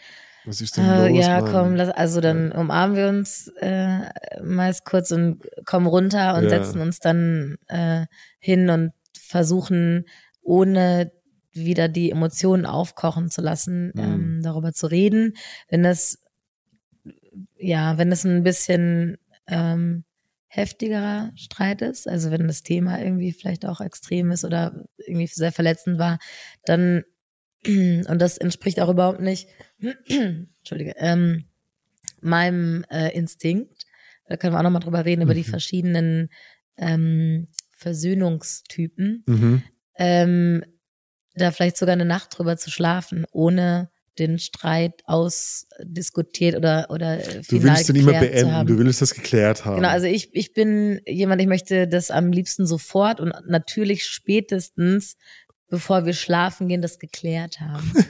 Was ist denn äh, los, ja, Mann? komm, lass, also dann umarmen wir uns äh, meist kurz und kommen runter und Ja. setzen uns dann äh, hin und versuchen, ohne wieder die Emotionen aufkochen zu lassen, Mhm. ähm, darüber zu reden. Wenn das, ja, wenn es ein bisschen ähm, heftigerer Streit ist, also wenn das Thema irgendwie vielleicht auch extrem ist oder irgendwie sehr verletzend war, dann und das entspricht auch überhaupt nicht, Entschuldige, ähm, meinem äh, Instinkt. Da können wir auch nochmal drüber reden, über die Mhm. verschiedenen ähm, Versöhnungstypen. Mhm. Ähm, da vielleicht sogar eine Nacht drüber zu schlafen, ohne den Streit ausdiskutiert oder, oder äh, Du willst den immer beenden, du willst das geklärt haben. Genau, also ich, ich bin jemand, ich möchte das am liebsten sofort und natürlich spätestens, bevor wir schlafen gehen, das geklärt haben.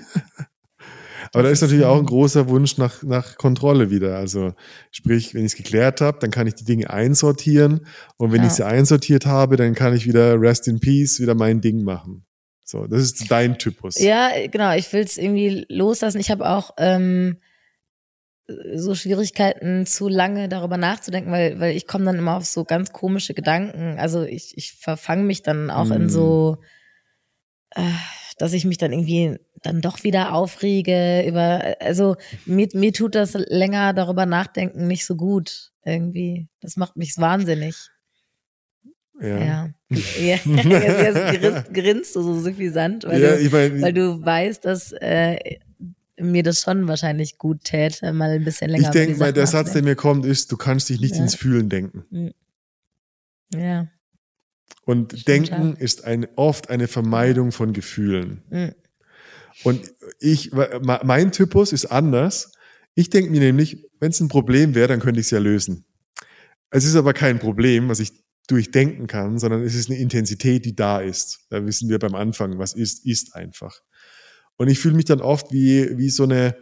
Aber da das ist natürlich auch ein großer Wunsch nach, nach Kontrolle wieder. Also sprich, wenn ich es geklärt habe, dann kann ich die Dinge einsortieren. Und wenn Ja. ich sie einsortiert habe, dann kann ich wieder Rest in Peace, wieder mein Ding machen. So, das ist dein Typus. Ja, genau, ich will es irgendwie loslassen. Ich habe auch ähm, so Schwierigkeiten, zu lange darüber nachzudenken, weil, weil ich komme dann immer auf so ganz komische Gedanken. Also ich, ich verfange mich dann auch in Mm. so, äh, dass ich mich dann irgendwie dann doch wieder aufrege über, also mir, mir tut das länger darüber nachdenken nicht so gut irgendwie. Das macht mich wahnsinnig. Ja. Ja. ja. Jetzt, jetzt grinst, du so suffisant, weil ja, du ich mein, weil du weißt, dass äh, mir das schon wahrscheinlich gut täte, mal ein bisschen länger ich denke mal, der Satz, der mir kommt, ist, du kannst dich nicht Ja. ins Fühlen denken. nachzudenken. Ja. Und Stimmt, Denken ist ein, oft eine Vermeidung von Gefühlen. Mhm. Und ich, me- mein Typus ist anders. Ich denke mir nämlich, wenn es ein Problem wäre, dann könnte ich es ja lösen. Es ist aber kein Problem, was ich durchdenken kann, sondern es ist eine Intensität, die da ist. Da wissen wir beim Anfang, was ist, ist einfach. Und ich fühle mich dann oft wie, wie so eine,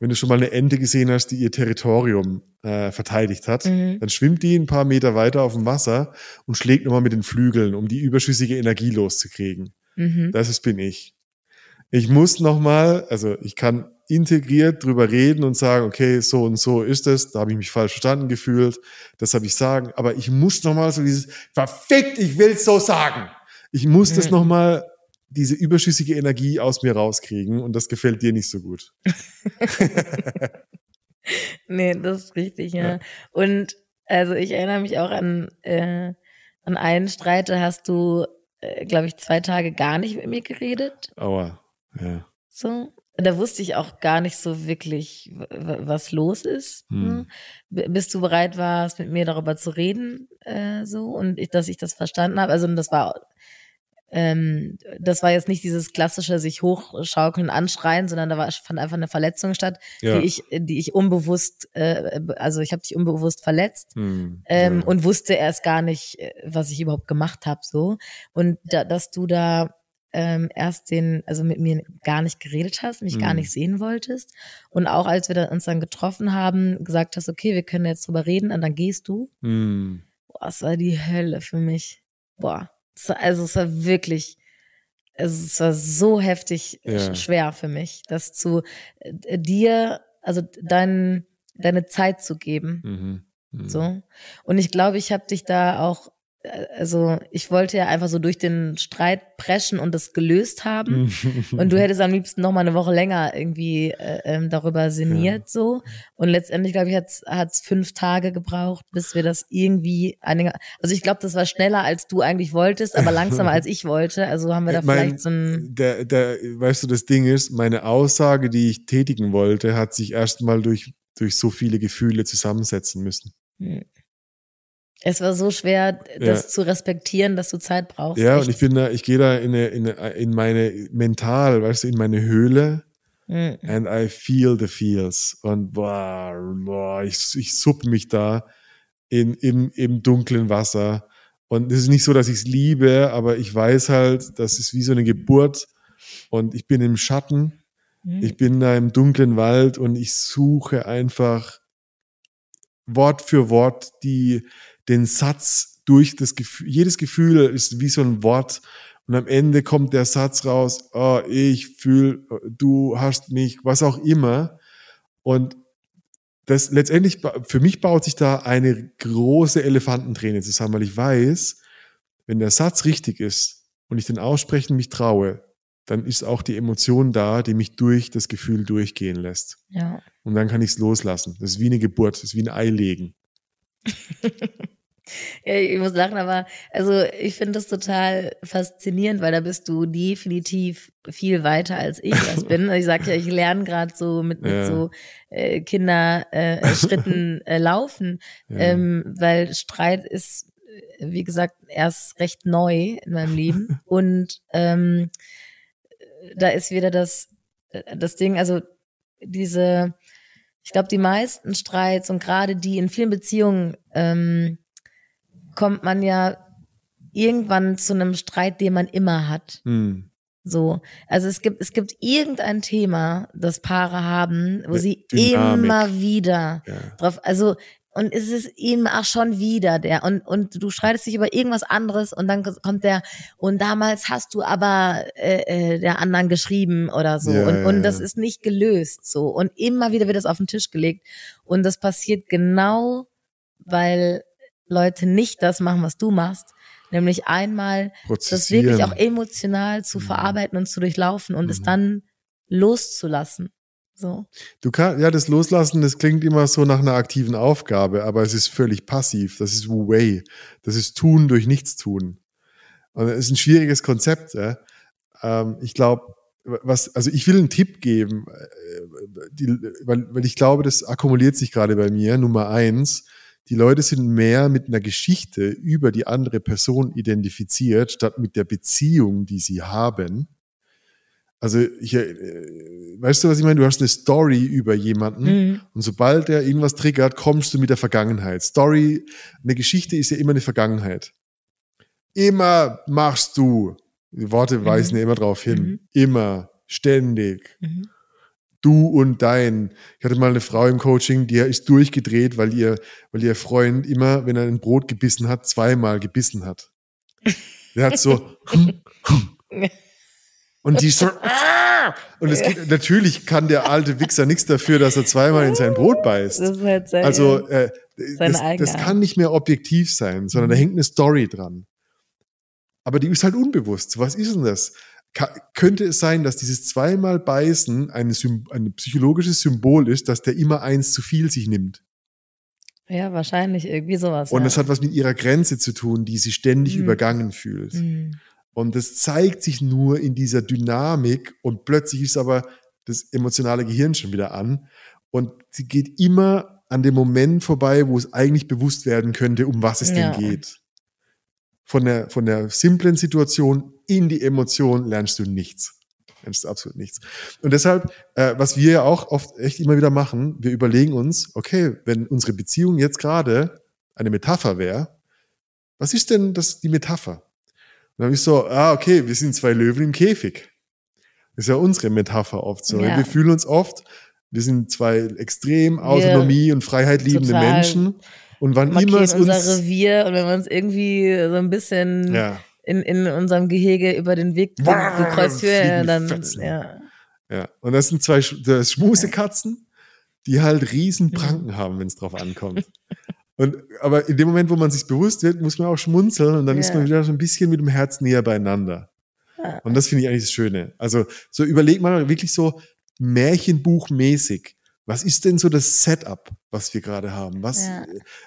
wenn du schon mal eine Ente gesehen hast, die ihr Territorium äh, verteidigt hat, Mhm. dann schwimmt die ein paar Meter weiter auf dem Wasser und schlägt nochmal mit den Flügeln, um die überschüssige Energie loszukriegen. Mhm. Das ist, bin ich. Ich muss nochmal, also ich kann integriert drüber reden und sagen, okay, so und so ist es, da habe ich mich falsch verstanden gefühlt, das habe ich sagen, aber ich muss nochmal so dieses, verfickt, ich will's so sagen. Ich muss das Mhm. nochmal, diese überschüssige Energie aus mir rauskriegen und das gefällt dir nicht so gut. Nee, das ist richtig, ja. Ja. Und also ich erinnere mich auch an, äh, an einen Streit, da hast du, äh, glaube ich, zwei Tage gar nicht mit mir geredet. Aua, ja. So. Da wusste ich auch gar nicht so wirklich, was los ist. Hm. B- Bis du bereit warst, mit mir darüber zu reden, äh, so und ich, dass ich das verstanden habe. Also das war, ähm, das war jetzt nicht dieses klassische sich hochschaukeln, anschreien, sondern da war fand einfach eine Verletzung statt, Ja. die ich, die ich unbewusst, äh, also ich habe dich unbewusst verletzt Hm, ähm, ja. und wusste erst gar nicht, äh, was ich überhaupt gemacht habe so und da, dass du da ähm, erst den, also mit mir gar nicht geredet hast, mich Mhm. gar nicht sehen wolltest. Und auch als wir dann uns dann getroffen haben, gesagt hast, okay, wir können jetzt drüber reden und dann gehst du. Hm. Boah, es war die Hölle für mich. Boah. Es war, also es war wirklich, also es war so heftig Ja. sch- schwer für mich, das zu äh, dir, also dein, deine Zeit zu geben. Mhm. Mhm. So. Und ich glaube, ich habe dich da auch, also ich wollte ja einfach so durch den Streit preschen und das gelöst haben. Und du hättest am liebsten noch mal eine Woche länger irgendwie äh, ähm, darüber sinniert so. Und letztendlich, glaube ich, hat es fünf Tage gebraucht, bis wir das irgendwie einiger. Also ich glaube, das war schneller, als du eigentlich wolltest, aber langsamer, als ich wollte. Also haben wir da mein, vielleicht so ein. der, der, weißt du, das Ding ist, meine Aussage, die ich tätigen wollte, hat sich erstmal durch, durch so viele Gefühle zusammensetzen müssen. Hm. Es war so schwer, das Ja. zu respektieren, dass du Zeit brauchst. Ja, Echt. und ich bin da, ich gehe da in, eine, in, eine, in meine mental, weißt du, in meine Höhle Hm. and I feel the feels. Und boah, boah ich, ich supp mich da in, im, im dunklen Wasser. Und es ist nicht so, dass ich es liebe, aber ich weiß halt, das ist wie so eine Geburt. Und ich bin im Schatten, Hm. ich bin da im dunklen Wald und ich suche einfach Wort für Wort die, den Satz durch das Gefühl. Jedes Gefühl ist wie so ein Wort. Und am Ende kommt der Satz raus, oh, ich fühle, du hast mich, was auch immer. Und das letztendlich, für mich baut sich da eine große Elefantenträne zusammen, weil ich weiß, wenn der Satz richtig ist und ich den Aussprechen mich traue, dann ist auch die Emotion da, die mich durch das Gefühl durchgehen lässt. Ja. Und dann kann ich es loslassen. Das ist wie eine Geburt, das ist wie ein Ei legen. Ja, ich muss lachen, aber also ich finde das total faszinierend, weil da bist du definitiv viel weiter als ich das bin. Ich sag ja, ich lerne gerade so mit, mit Ja. so äh, Kinderschritten äh, äh, laufen, Ja. ähm, weil Streit ist, wie gesagt, erst recht neu in meinem Leben und ähm, da ist wieder das das Ding, also diese, ich glaube, die meisten Streits und gerade die in vielen Beziehungen ähm, kommt man ja irgendwann zu einem Streit, den man immer hat. Hm. So, also es gibt es gibt irgendein Thema, das Paare haben, wo sie Dynamik. immer wieder Ja. drauf, also und es ist eben auch schon wieder der und und du streitest dich über irgendwas anderes und dann kommt der und damals hast du aber äh, äh, der anderen geschrieben oder so Ja, und ja, und das ist nicht gelöst so und immer wieder wird das auf den Tisch gelegt und das passiert genau, weil Leute nicht das machen, was du machst, nämlich einmal das wirklich auch emotional zu Mhm. verarbeiten und zu durchlaufen und es Mhm. dann loszulassen. So. Du kannst, ja, das Loslassen, das klingt immer so nach einer aktiven Aufgabe, aber es ist völlig passiv. Das ist Wu Wei. Das ist Tun durch Nichtstun. Und das ist ein schwieriges Konzept. Ja. Ähm, ich glaube, was, also ich will einen Tipp geben, äh, die, weil, weil ich glaube, das akkumuliert sich gerade bei mir. Nummer eins, die Leute sind mehr mit einer Geschichte über die andere Person identifiziert, statt mit der Beziehung, die sie haben. Also, ich, äh, weißt du, was ich meine? Du hast eine Story über jemanden Mhm. und sobald er irgendwas triggert, kommst du mit der Vergangenheit. Story, eine Geschichte ist ja immer eine Vergangenheit. Immer machst du. Die Worte Mhm. weisen ja immer darauf hin. Mhm. Immer, ständig. Mhm. Du und dein. Ich hatte mal eine Frau im Coaching, die ist durchgedreht, weil ihr, weil ihr Freund immer, wenn er ein Brot gebissen hat, zweimal gebissen hat. Der hat so, und die so, "Ah!" und es geht, natürlich kann der alte Wichser nichts dafür, dass er zweimal in sein Brot beißt. Das ist halt sein, Also äh, das, das kann nicht mehr objektiv sein, sondern da Mhm. hängt eine Story dran. Aber die ist halt unbewusst. Was ist denn das? Könnte es sein, dass dieses zweimal Beißen eine ein psychologisches Symbol ist, dass der immer eins zu viel sich nimmt? ja, wahrscheinlich irgendwie sowas. Und ja. das hat was mit ihrer Grenze zu tun, die sie ständig Mhm. übergangen fühlt. Mhm. Und das zeigt sich nur in dieser Dynamik und plötzlich ist aber das emotionale Gehirn schon wieder an und sie geht immer an dem Moment vorbei, wo es eigentlich bewusst werden könnte, um was es Ja. denn geht. Von der, von der simplen Situation in die Emotion lernst du nichts. Lernst du absolut nichts. Und deshalb, äh, was wir ja auch oft echt immer wieder machen, wir überlegen uns, okay, wenn unsere Beziehung jetzt gerade eine Metapher wäre, was ist denn das, die Metapher? dann habe ich so, ah, okay, wir sind zwei Löwen im Käfig. Das ist ja unsere Metapher oft so. Ja. Wir fühlen uns oft, wir sind zwei extrem Autonomie und Freiheit liebende Menschen. Und wann immer es unser uns, Revier und wenn wir uns irgendwie so ein bisschen ja, in, in unserem Gehege über den Weg gekreuzt wird, die dann Fetzen. ja. ja. Und das sind zwei das Schmusekatzen, die halt riesen Mhm. Pranken haben, wenn es drauf ankommt. Und, aber in dem Moment, wo man sich bewusst wird, muss man auch schmunzeln und dann ist Ja. man wieder so ein bisschen mit dem Herz näher beieinander. Ja. Und das finde ich eigentlich das Schöne. Also so überleg mal wirklich so Märchenbuchmäßig. Was ist denn so das Setup, was wir gerade haben? Was, Ja.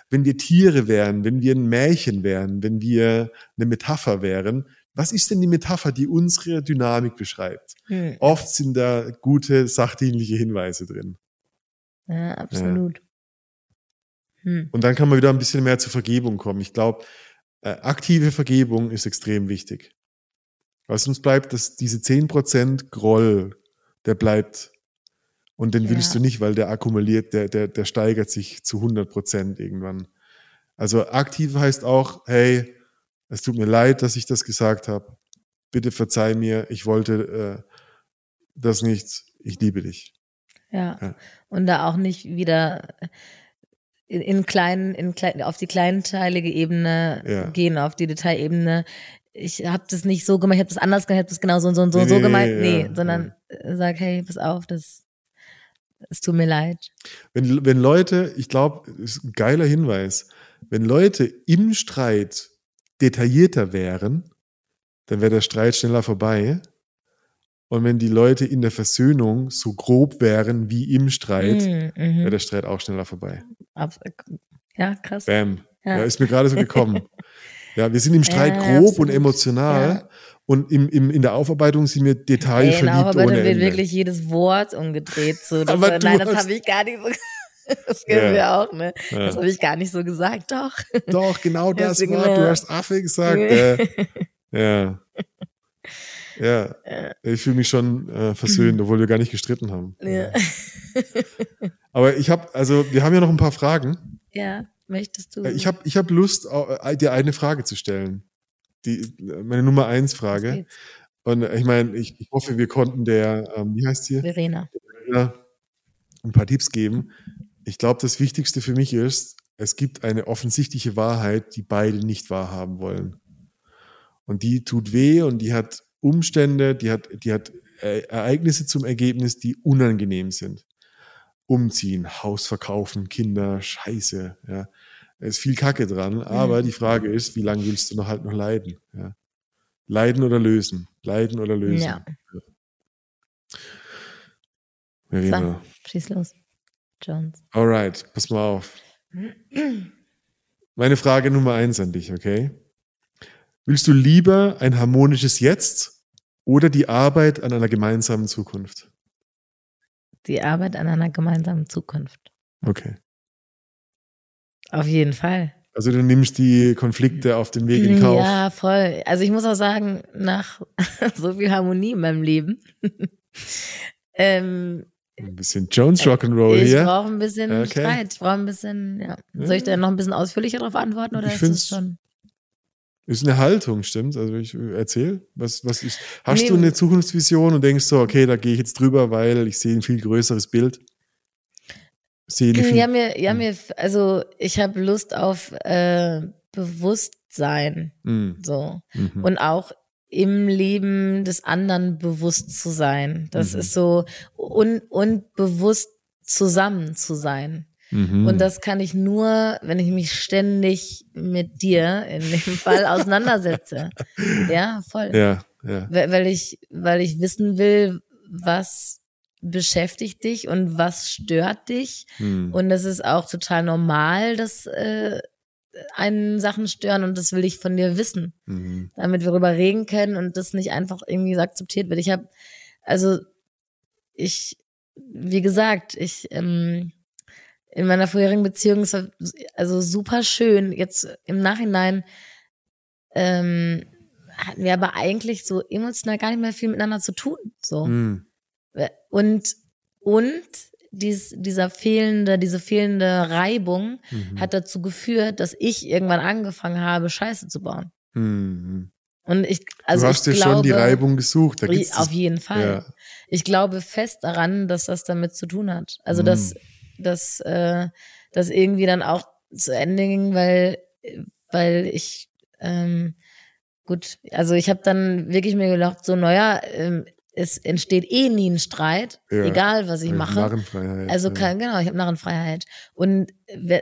wenn wir Tiere wären, wenn wir ein Märchen wären, wenn wir eine Metapher wären, was ist denn die Metapher, die unsere Dynamik beschreibt? Hm. Oft sind da gute, sachdienliche Hinweise drin. ja, absolut. Hm. Und dann kann man wieder ein bisschen mehr zur Vergebung kommen. Ich glaube, äh, aktive Vergebung ist extrem wichtig. Weil sonst bleibt das, diese 10% Groll, der bleibt. Und den willst Ja. du nicht, weil der akkumuliert, der, der, der steigert sich zu 100% irgendwann. Also aktiv heißt auch, hey, es tut mir leid, dass ich das gesagt habe. Bitte verzeih mir, ich wollte äh, das nicht. Ich liebe dich. Ja. Ja. Und da auch nicht wieder in, in kleinen, in klein, auf die kleinteilige Ebene Ja. gehen, auf die Detailebene. Ich habe das nicht so gemacht, ich habe das anders gemacht, ich habe das genau so und so und so, Nee, so nee, gemeint. nee, Nee, ja, sondern äh, sag, hey, pass auf, das es tut mir leid. Wenn, wenn Leute, ich glaube, ist ein geiler Hinweis, wenn Leute im Streit detaillierter wären, dann wäre der Streit schneller vorbei. Und wenn die Leute in der Versöhnung so grob wären wie im Streit, Mm, wäre mhm. der Streit auch schneller vorbei. Ja, krass. Bam. Ja. Ja. ist mir gerade so gekommen. ja, wir sind im Streit Ja, grob und absolut. emotional Ja. Und im, im, in der Aufarbeitung sind wir Ey, in detailverliebt der Aufarbeitung wird wirklich jedes Wort umgedreht. So, das, Aber nein, das habe ich gar nicht so Das kennen Ja. wir auch, ne? Ja. Das habe ich gar nicht so gesagt, doch. Doch, genau das war, du hast Affe gesagt. Äh, ja. Ja, ich fühle mich schon äh, versöhnt, obwohl wir gar nicht gestritten haben. Ja. Aber ich habe, also wir haben ja noch ein paar Fragen. ja, möchtest du? Äh, Ich habe ich hab Lust, äh, dir eine Frage zu stellen. Die, meine Nummer eins Frage. Und ich meine, ich, ich hoffe, wir konnten der, ähm, wie heißt sie? Verena. Ja, ein paar Tipps geben. Ich glaube, das Wichtigste für mich ist, es gibt eine offensichtliche Wahrheit, die beide nicht wahrhaben wollen. Und die tut weh und die hat Umstände, die hat, die hat äh, Ereignisse zum Ergebnis, die unangenehm sind. Umziehen, Haus verkaufen, Kinder, Scheiße, ja. Da ist viel Kacke dran, aber Mhm. die Frage ist, wie lange willst du noch halt noch leiden? Ja. Leiden oder lösen? Leiden oder lösen? Ja. Verena. Schieß los. Jones. Alright, pass mal auf. Meine Frage Nummer eins an dich, okay? Willst du lieber ein harmonisches Jetzt oder die Arbeit an einer gemeinsamen Zukunft? Die Arbeit an einer gemeinsamen Zukunft. Okay. Auf jeden Fall. Also du nimmst die Konflikte auf dem Weg in Kauf. Ja, voll. Also ich muss auch sagen, nach so viel Harmonie in meinem Leben, ähm, Ein bisschen Jones Rock'n'Roll ich hier. brauche ein bisschen Okay. Streit. Ich brauche ein bisschen, ja. Soll ich da noch ein bisschen ausführlicher darauf antworten oder Ich ist es schon? Ist eine Haltung, stimmt? Also ich äh, erzähl, was, was ist. Hast Nee. du eine Zukunftsvision und denkst so, okay, da gehe ich jetzt drüber, weil ich sehe ein viel größeres Bild? Sehe eine viel, Ja, mir, ja, Hm. mir, also ich habe Lust auf äh, Bewusstsein, Mm, so. mhm. und auch im Leben des anderen bewusst zu sein. Das Mhm. ist so und, und bewusst zusammen zu sein. Mhm. Und das kann ich nur, wenn ich mich ständig mit dir in dem Fall auseinandersetze. Ja, voll. Ja, ja. Weil ich, weil ich wissen will, was beschäftigt dich und was stört dich. Hm. Und das ist auch total normal, dass äh, einen Sachen stören und das will ich von dir wissen, Mhm. damit wir darüber reden können und das nicht einfach irgendwie so akzeptiert wird. Ich habe, also ich, wie gesagt, ich ähm, in meiner vorherigen Beziehung, es war also super schön. Jetzt im Nachhinein ähm, hatten wir aber eigentlich so emotional gar nicht mehr viel miteinander zu tun. So. Hm. Und, und dies, dieser fehlende, diese fehlende Reibung Mhm. hat dazu geführt, dass ich irgendwann angefangen habe, Scheiße zu bauen. Mhm. Und ich, also du hast ich dir glaube, schon die Reibung gesucht. Da gibt's auf das- jeden Fall. Ja. Ich glaube fest daran, dass das damit zu tun hat. Also Mm. dass, dass äh, das irgendwie dann auch zu Ende ging, weil, weil ich ähm, gut, also ich habe dann wirklich mir gedacht, so naja, ähm, es entsteht eh nie ein Streit, Ja. egal was ich Ja, mache. Narrenfreiheit. Also ja. genau, ich habe Narrenfreiheit. Und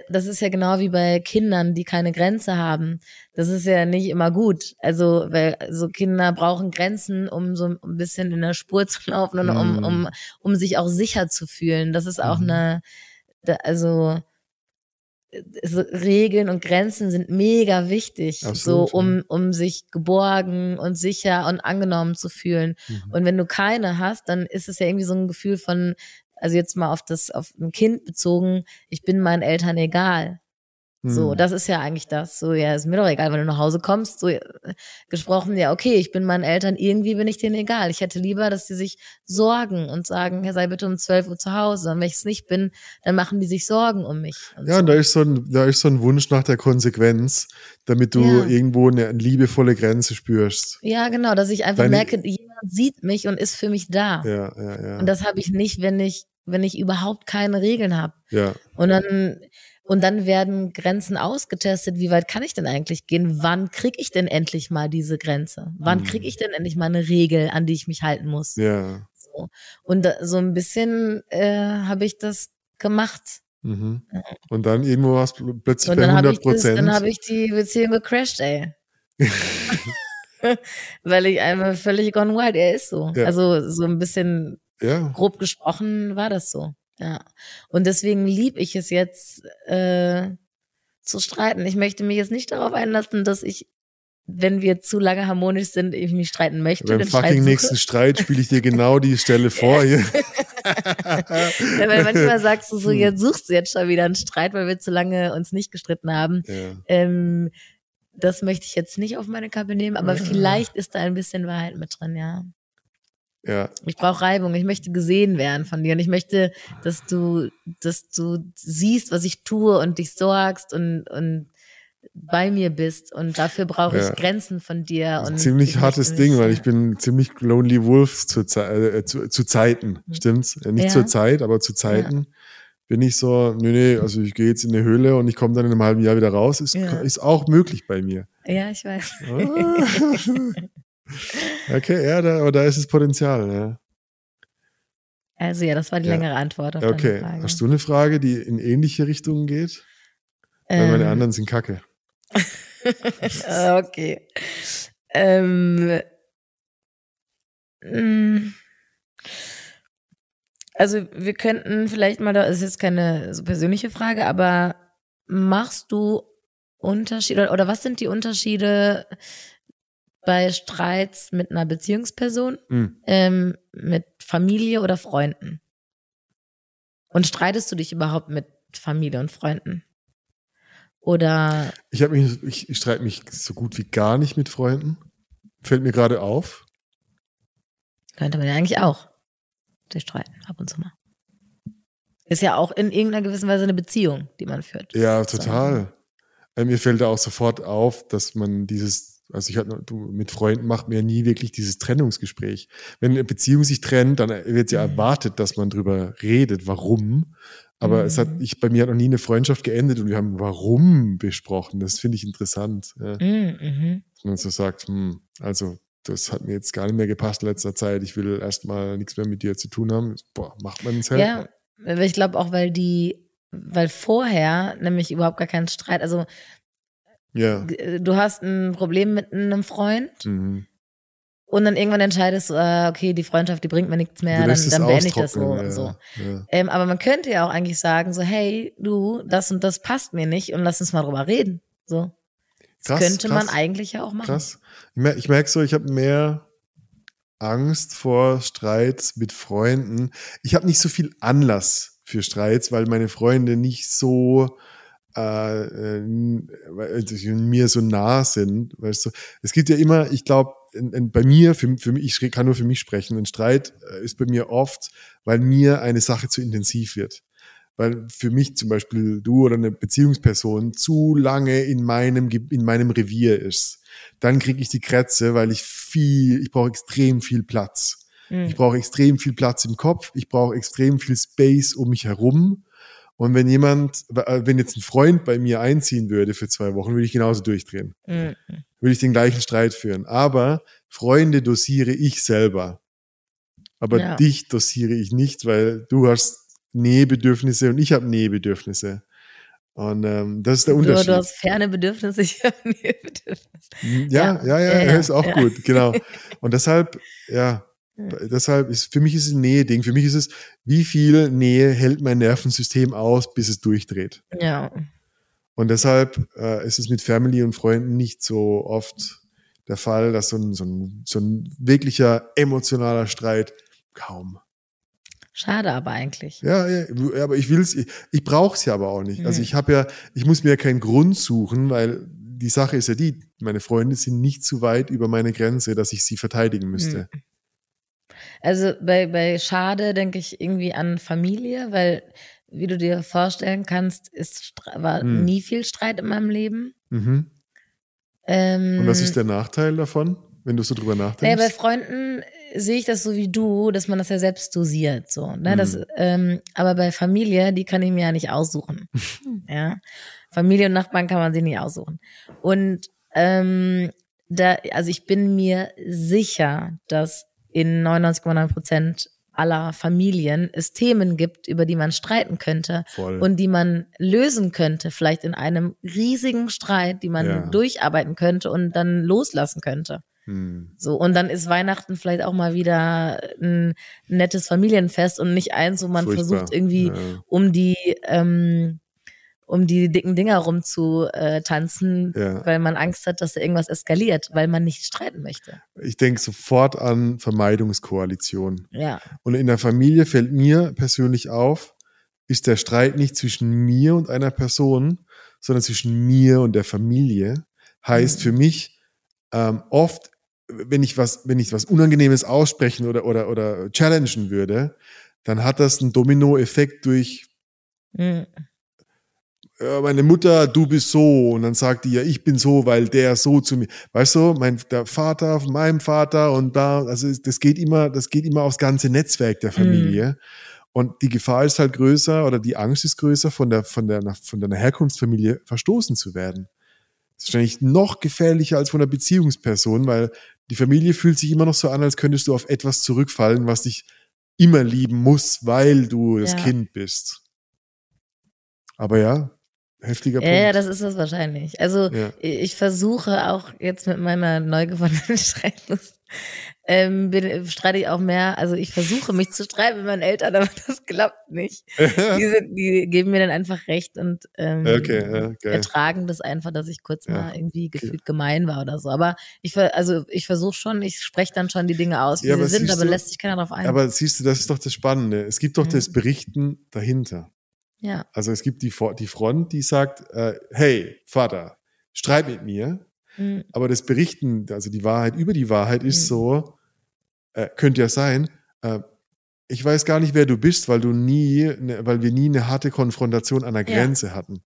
das ist ja genau wie bei Kindern, die keine Grenze haben. Das ist ja nicht immer gut. Also, weil so Kinder brauchen Grenzen, um so ein bisschen in der Spur zu laufen und um, Mhm. um, um sich auch sicher zu fühlen. Das ist auch Mhm. eine, also so Regeln und Grenzen sind mega wichtig, Absolut, so um, um sich geborgen und sicher und angenommen zu fühlen. Mhm. Und wenn du keine hast, dann ist es ja irgendwie so ein Gefühl von, also jetzt mal auf das, auf ein Kind bezogen, ich bin meinen Eltern egal. So, Hm. das ist ja eigentlich das. So, ja, ist mir doch egal, wenn du nach Hause kommst. So äh, gesprochen, ja, okay, ich bin meinen Eltern, irgendwie bin ich denen egal. Ich hätte lieber, dass die sich sorgen und sagen, ja, sei bitte um 12 Uhr zu Hause. Und wenn ich es nicht bin, dann machen die sich Sorgen um mich. Ja, so. und da ist, so ein, da ist so ein Wunsch nach der Konsequenz, damit du Ja. irgendwo eine liebevolle Grenze spürst. ja, genau, dass ich einfach Deine- merke, jemand sieht mich und ist für mich da. Ja, ja, ja. Und das habe ich nicht, wenn ich, wenn ich überhaupt keine Regeln habe. ja. Und dann, und dann werden Grenzen ausgetestet. Wie weit kann ich denn eigentlich gehen? Wann krieg ich denn endlich mal diese Grenze? Wann Mhm. krieg ich denn endlich mal eine Regel, an die ich mich halten muss? Ja. So. Und da, so ein bisschen äh, habe ich das gemacht. Mhm. Und dann irgendwo warst du plötzlich Und bei dann habe 100 ich, das- Prozent. dann hab ich die Beziehung gecrashed, ey. Weil ich einfach völlig gone wild, er ist so. Ja. Also so ein bisschen ja. grob gesprochen war das so. Ja. Und deswegen lieb ich es jetzt äh, zu streiten. Ich möchte mich jetzt nicht darauf einlassen, dass ich, wenn wir zu lange harmonisch sind, ich mich streiten möchte. Beim fucking nächsten Streit spiele ich dir genau die Stelle vor. Hier. Ja, weil manchmal sagst du so, Hm. jetzt suchst du jetzt schon wieder einen Streit, weil wir zu lange uns nicht gestritten haben. ja. Ähm, das möchte ich jetzt nicht auf meine Kappe nehmen, aber Ja. vielleicht ist da ein bisschen Wahrheit mit drin, ja. Ja. Ich brauche Reibung, ich möchte gesehen werden von dir und ich möchte, dass du, dass du siehst, was ich tue und dich sorgst und, und bei mir bist und dafür brauche ich Ja. Grenzen von dir. Und ziemlich ich hartes Ding, weil ich bin ziemlich lonely wolf zu, äh, zu, zu Zeiten, stimmt's? Äh, Nicht Ja. zur Zeit, aber zu Zeiten bin ich so, nee, nee, also ich gehe jetzt in eine Höhle und ich komme dann in einem halben Jahr wieder raus, ist, Ja. ist auch möglich bei mir. Ja, ich weiß. Okay, ja, da, aber da ist das Potenzial, ja. Also ja, das war die Ja. längere Antwort auf Okay, Frage. hast du eine Frage, die in ähnliche Richtungen geht? Weil meine Ähm, anderen sind kacke. okay. Ähm, mm, also wir könnten vielleicht mal, das ist jetzt keine so persönliche Frage, aber machst du Unterschiede oder was sind die Unterschiede bei Streits mit einer Beziehungsperson, Hm. ähm, mit Familie oder Freunden? Und streitest du dich überhaupt mit Familie und Freunden? Oder Ich, hab mich, ich, streite mich so gut wie gar nicht mit Freunden. Fällt mir gerade auf. Könnte man ja eigentlich auch sich streiten, ab und zu mal. Ist ja auch in irgendeiner gewissen Weise eine Beziehung, die man führt. Ja, total. Äh, Mir fällt da auch sofort auf, dass man dieses, also ich hatte, du, mit Freunden macht man ja nie wirklich dieses Trennungsgespräch. Wenn eine Beziehung sich trennt, dann wird ja Mhm. erwartet, dass man drüber redet, warum. Aber es hat, Mhm. ich, bei mir hat noch nie eine Freundschaft geendet und wir haben warum besprochen. Das finde ich interessant. Ja. Mhm, mhm. Dass man so sagt, hm, also das hat mir jetzt gar nicht mehr gepasst in letzter Zeit. Ich will erstmal nichts mehr mit dir zu tun haben. Boah, macht man es halt. Ja, aber ich glaube auch, weil die, weil vorher nämlich überhaupt gar kein Streit, also Ja. g- du hast ein Problem mit einem Freund Mhm. und dann irgendwann entscheidest du, äh, okay, die Freundschaft, die bringt mir nichts mehr, dann, dann beende ich das so austrocknen, und ja, so. Ja. Ähm, aber man könnte ja auch eigentlich sagen, so, hey, du, das und das passt mir nicht und lass uns mal drüber reden. So. Das Krass, könnte man krass. eigentlich ja auch machen. Krass. Ich merke ich merk so, ich habe mehr Angst vor Streits mit Freunden. Ich habe nicht so viel Anlass für Streits, weil meine Freunde nicht so äh, äh, mir so nah sind. Weißt du, es gibt ja immer, ich glaube, bei mir, für, für mich, ich kann nur für mich sprechen, ein Streit äh, ist bei mir oft, weil mir eine Sache zu intensiv wird. weil für mich zum Beispiel du oder eine Beziehungsperson zu lange in meinem, in meinem Revier ist. Dann kriege ich die Krätze, weil ich viel, ich brauche extrem viel Platz. Mhm. Ich brauche extrem viel Platz im Kopf, ich brauche extrem viel Space um mich herum. Und wenn jemand, äh, wenn jetzt ein Freund bei mir einziehen würde für zwei Wochen, würde ich genauso durchdrehen. Mhm. Würde ich den gleichen Streit führen. Aber Freunde dosiere ich selber. Aber Ja. dich dosiere ich nicht, weil du hast Nähebedürfnisse und ich habe Nähebedürfnisse. Und ähm, das ist der Du, Unterschied. du hast ferne Bedürfnisse, ich habe Nähebedürfnisse. Ja, Ja, ja, ja, ja, ja, ist auch gut, genau. Und deshalb, ja, Ja. deshalb ist, für mich ist es ein Nähe-Ding. Für mich ist es, wie viel Nähe hält mein Nervensystem aus, bis es durchdreht. Ja. Und deshalb äh, ist es mit Family und Freunden nicht so oft der Fall, dass so ein, so ein, so ein wirklicher emotionaler Streit kaum. Schade aber eigentlich. Ja, ja, aber ich will's, ich, ich brauche es ja aber auch nicht. Also Mhm. ich habe ja, ich muss mir ja keinen Grund suchen, weil die Sache ist ja die, meine Freunde sind nicht zu weit über meine Grenze, dass ich sie verteidigen müsste. Also bei, bei Schade denke ich irgendwie an Familie, weil, wie du dir vorstellen kannst, ist, war Hm. nie viel Streit in meinem Leben. Mhm. Ähm, Und was ist der Nachteil davon, wenn du so drüber Naja, nachdenkst? bei Freunden sehe ich das so wie du, dass man das ja selbst dosiert, so. Ne? Mhm. Das, ähm, aber bei Familie, die kann ich mir ja nicht aussuchen. ja. Familie und Nachbarn kann man sich nicht aussuchen. Und ähm, da, also ich bin mir sicher, dass in 99,9 Prozent aller Familien es Themen gibt, über die man streiten könnte Voll. und die man lösen könnte, vielleicht in einem riesigen Streit, die man Ja. durcharbeiten könnte und dann loslassen könnte. Hm. So, und dann ist Weihnachten vielleicht auch mal wieder ein nettes Familienfest und nicht eins, wo man Furchtbar. versucht, irgendwie Ja. um die, ähm, um die dicken Dinger rum zu äh, tanzen, Ja. weil man Angst hat, dass da irgendwas eskaliert, weil man nicht streiten möchte. Ich denke sofort an Vermeidungskoalition. Ja. Und in der Familie fällt mir persönlich auf, ist der Streit nicht zwischen mir und einer Person, sondern zwischen mir und der Familie. Heißt Mhm. für mich ähm, oft, wenn ich was, wenn ich was Unangenehmes aussprechen oder oder oder challengen würde, dann hat das einen Dominoeffekt durch Mhm. Äh, meine Mutter, du bist so. Und dann sagt die ja, ich bin so, weil der so zu mir. Weißt du, mein, der Vater von meinem Vater und da, also das geht immer, das geht immer aufs ganze Netzwerk der Familie. Und die Gefahr ist halt größer oder die Angst ist größer, von der, von der, von deiner Herkunftsfamilie verstoßen zu werden. Das ist wahrscheinlich noch gefährlicher als von einer Beziehungsperson, weil die Familie fühlt sich immer noch so an, als könntest du auf etwas zurückfallen, was dich immer lieben muss, weil du das Ja. Kind bist. Aber ja, heftiger Ja, Punkt. ja, das ist es wahrscheinlich. Also Ja. ich versuche auch jetzt mit meiner neu gewonnenen Streitlust, ähm, bin, streite ich auch mehr, also ich versuche mich zu streiten mit meinen Eltern, aber das klappt nicht. Die, sind, die geben mir dann einfach recht und ähm, Okay, ja, geil. ertragen das einfach, dass ich kurz Ja, mal irgendwie gefühlt gemein war oder so. Aber ich also ich versuche schon, ich spreche dann schon die Dinge aus, wie Ja, sie aber sind, aber du- lässt sich keiner drauf ein. Aber siehst du, das ist doch das Spannende. Es gibt doch Mhm. das Berichten dahinter. Ja. Also es gibt die, die Front, die sagt, äh, hey, Vater, streit mit mir. Mhm. Aber das Berichten, also die Wahrheit über die Wahrheit ist Mhm. so, äh, könnte ja sein, äh, ich weiß gar nicht, wer du bist, weil du nie, ne, weil wir nie eine harte Konfrontation an der Ja. Grenze hatten.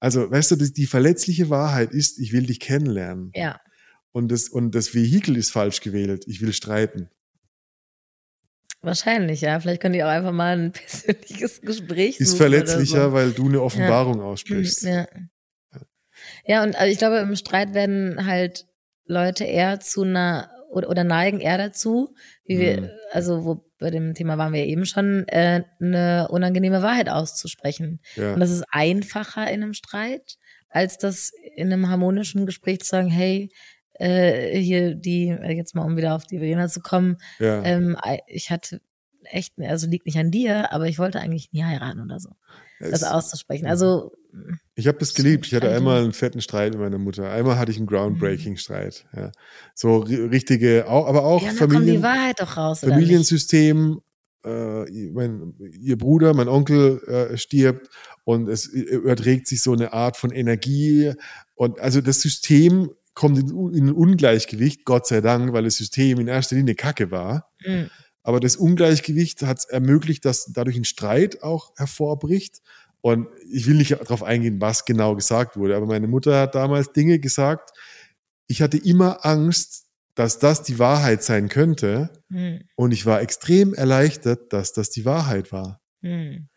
Also, weißt du, die, die verletzliche Wahrheit ist, ich will dich kennenlernen. Ja. Und das, und das Vehikel ist falsch gewählt. Ich will streiten. Wahrscheinlich, ja. Vielleicht können die auch einfach mal ein persönliches Gespräch Ist verletzlicher, so. weil du eine Offenbarung aussprichst. Ja. ja, und also ich glaube, im Streit werden halt Leute eher zu einer oder, oder neigen eher dazu, wie wir, Mhm. also wo bei dem Thema waren wir eben schon, äh, eine unangenehme Wahrheit auszusprechen. Ja. Und das ist einfacher in einem Streit, als das in einem harmonischen Gespräch zu sagen, hey, äh, hier die, äh, jetzt mal um wieder auf die Verena zu kommen, ja. ähm, ich hatte echt, also liegt nicht an dir, aber ich wollte eigentlich nie heiraten oder so. Das Es- auszusprechen. Also, Ich habe das geliebt. Ich hatte Streit, einmal einen fetten Streit mit meiner Mutter. Einmal hatte ich einen Groundbreaking-Streit. Ja. So ri- richtige, aber auch ja, dann kommt die Familien, Wahrheit doch raus? Familiensystem. Äh, mein, ihr Bruder, mein Onkel äh, stirbt und es überträgt sich so eine Art von Energie. Und also das System kommt in, in ein Ungleichgewicht, Gott sei Dank, weil das System in erster Linie Kacke war. Mhm. aber das Ungleichgewicht hat es ermöglicht, dass dadurch ein Streit auch hervorbricht. Und ich will nicht darauf eingehen, was genau gesagt wurde, aber meine Mutter hat damals Dinge gesagt. Ich hatte immer Angst, dass das die Wahrheit sein könnte. Hm. Und ich war extrem erleichtert, dass das die Wahrheit war. Hm.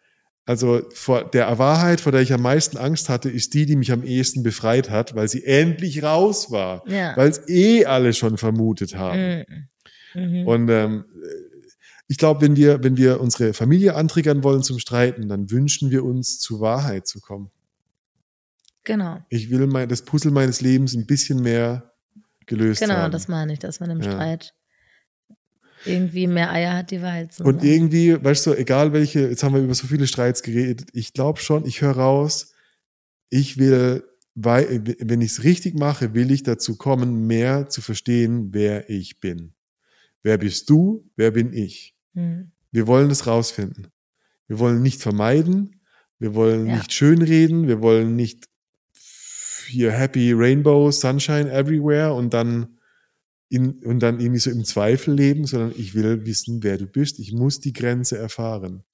Also vor der Wahrheit, vor der ich am meisten Angst hatte, ist die, die mich am ehesten befreit hat, weil sie endlich raus war, Ja. weil es eh alle schon vermutet haben. Hm. Mhm. Und ähm, ich glaube, wenn wir, wenn wir unsere Familie antriggern wollen zum Streiten, dann wünschen wir uns zur Wahrheit zu kommen. genau. Ich will mein, das Puzzle meines Lebens ein bisschen mehr gelöst Genau, haben. das meine ich, dass man im Ja. Streit irgendwie mehr Eier hat, die zu Und irgendwie, weißt du, egal welche, jetzt haben wir über so viele Streits geredet, ich glaube schon, ich höre raus, ich will, weil, wenn ich es richtig mache, will ich dazu kommen, mehr zu verstehen, wer ich bin. Wer bist du? Wer bin ich? Hm. Wir wollen es rausfinden. Wir wollen nicht vermeiden. Wir wollen Ja. nicht schönreden. Wir wollen nicht hier Happy Rainbow, Sunshine everywhere und dann in, und dann irgendwie so im Zweifel leben, sondern ich will wissen, wer du bist. Ich muss die Grenze erfahren.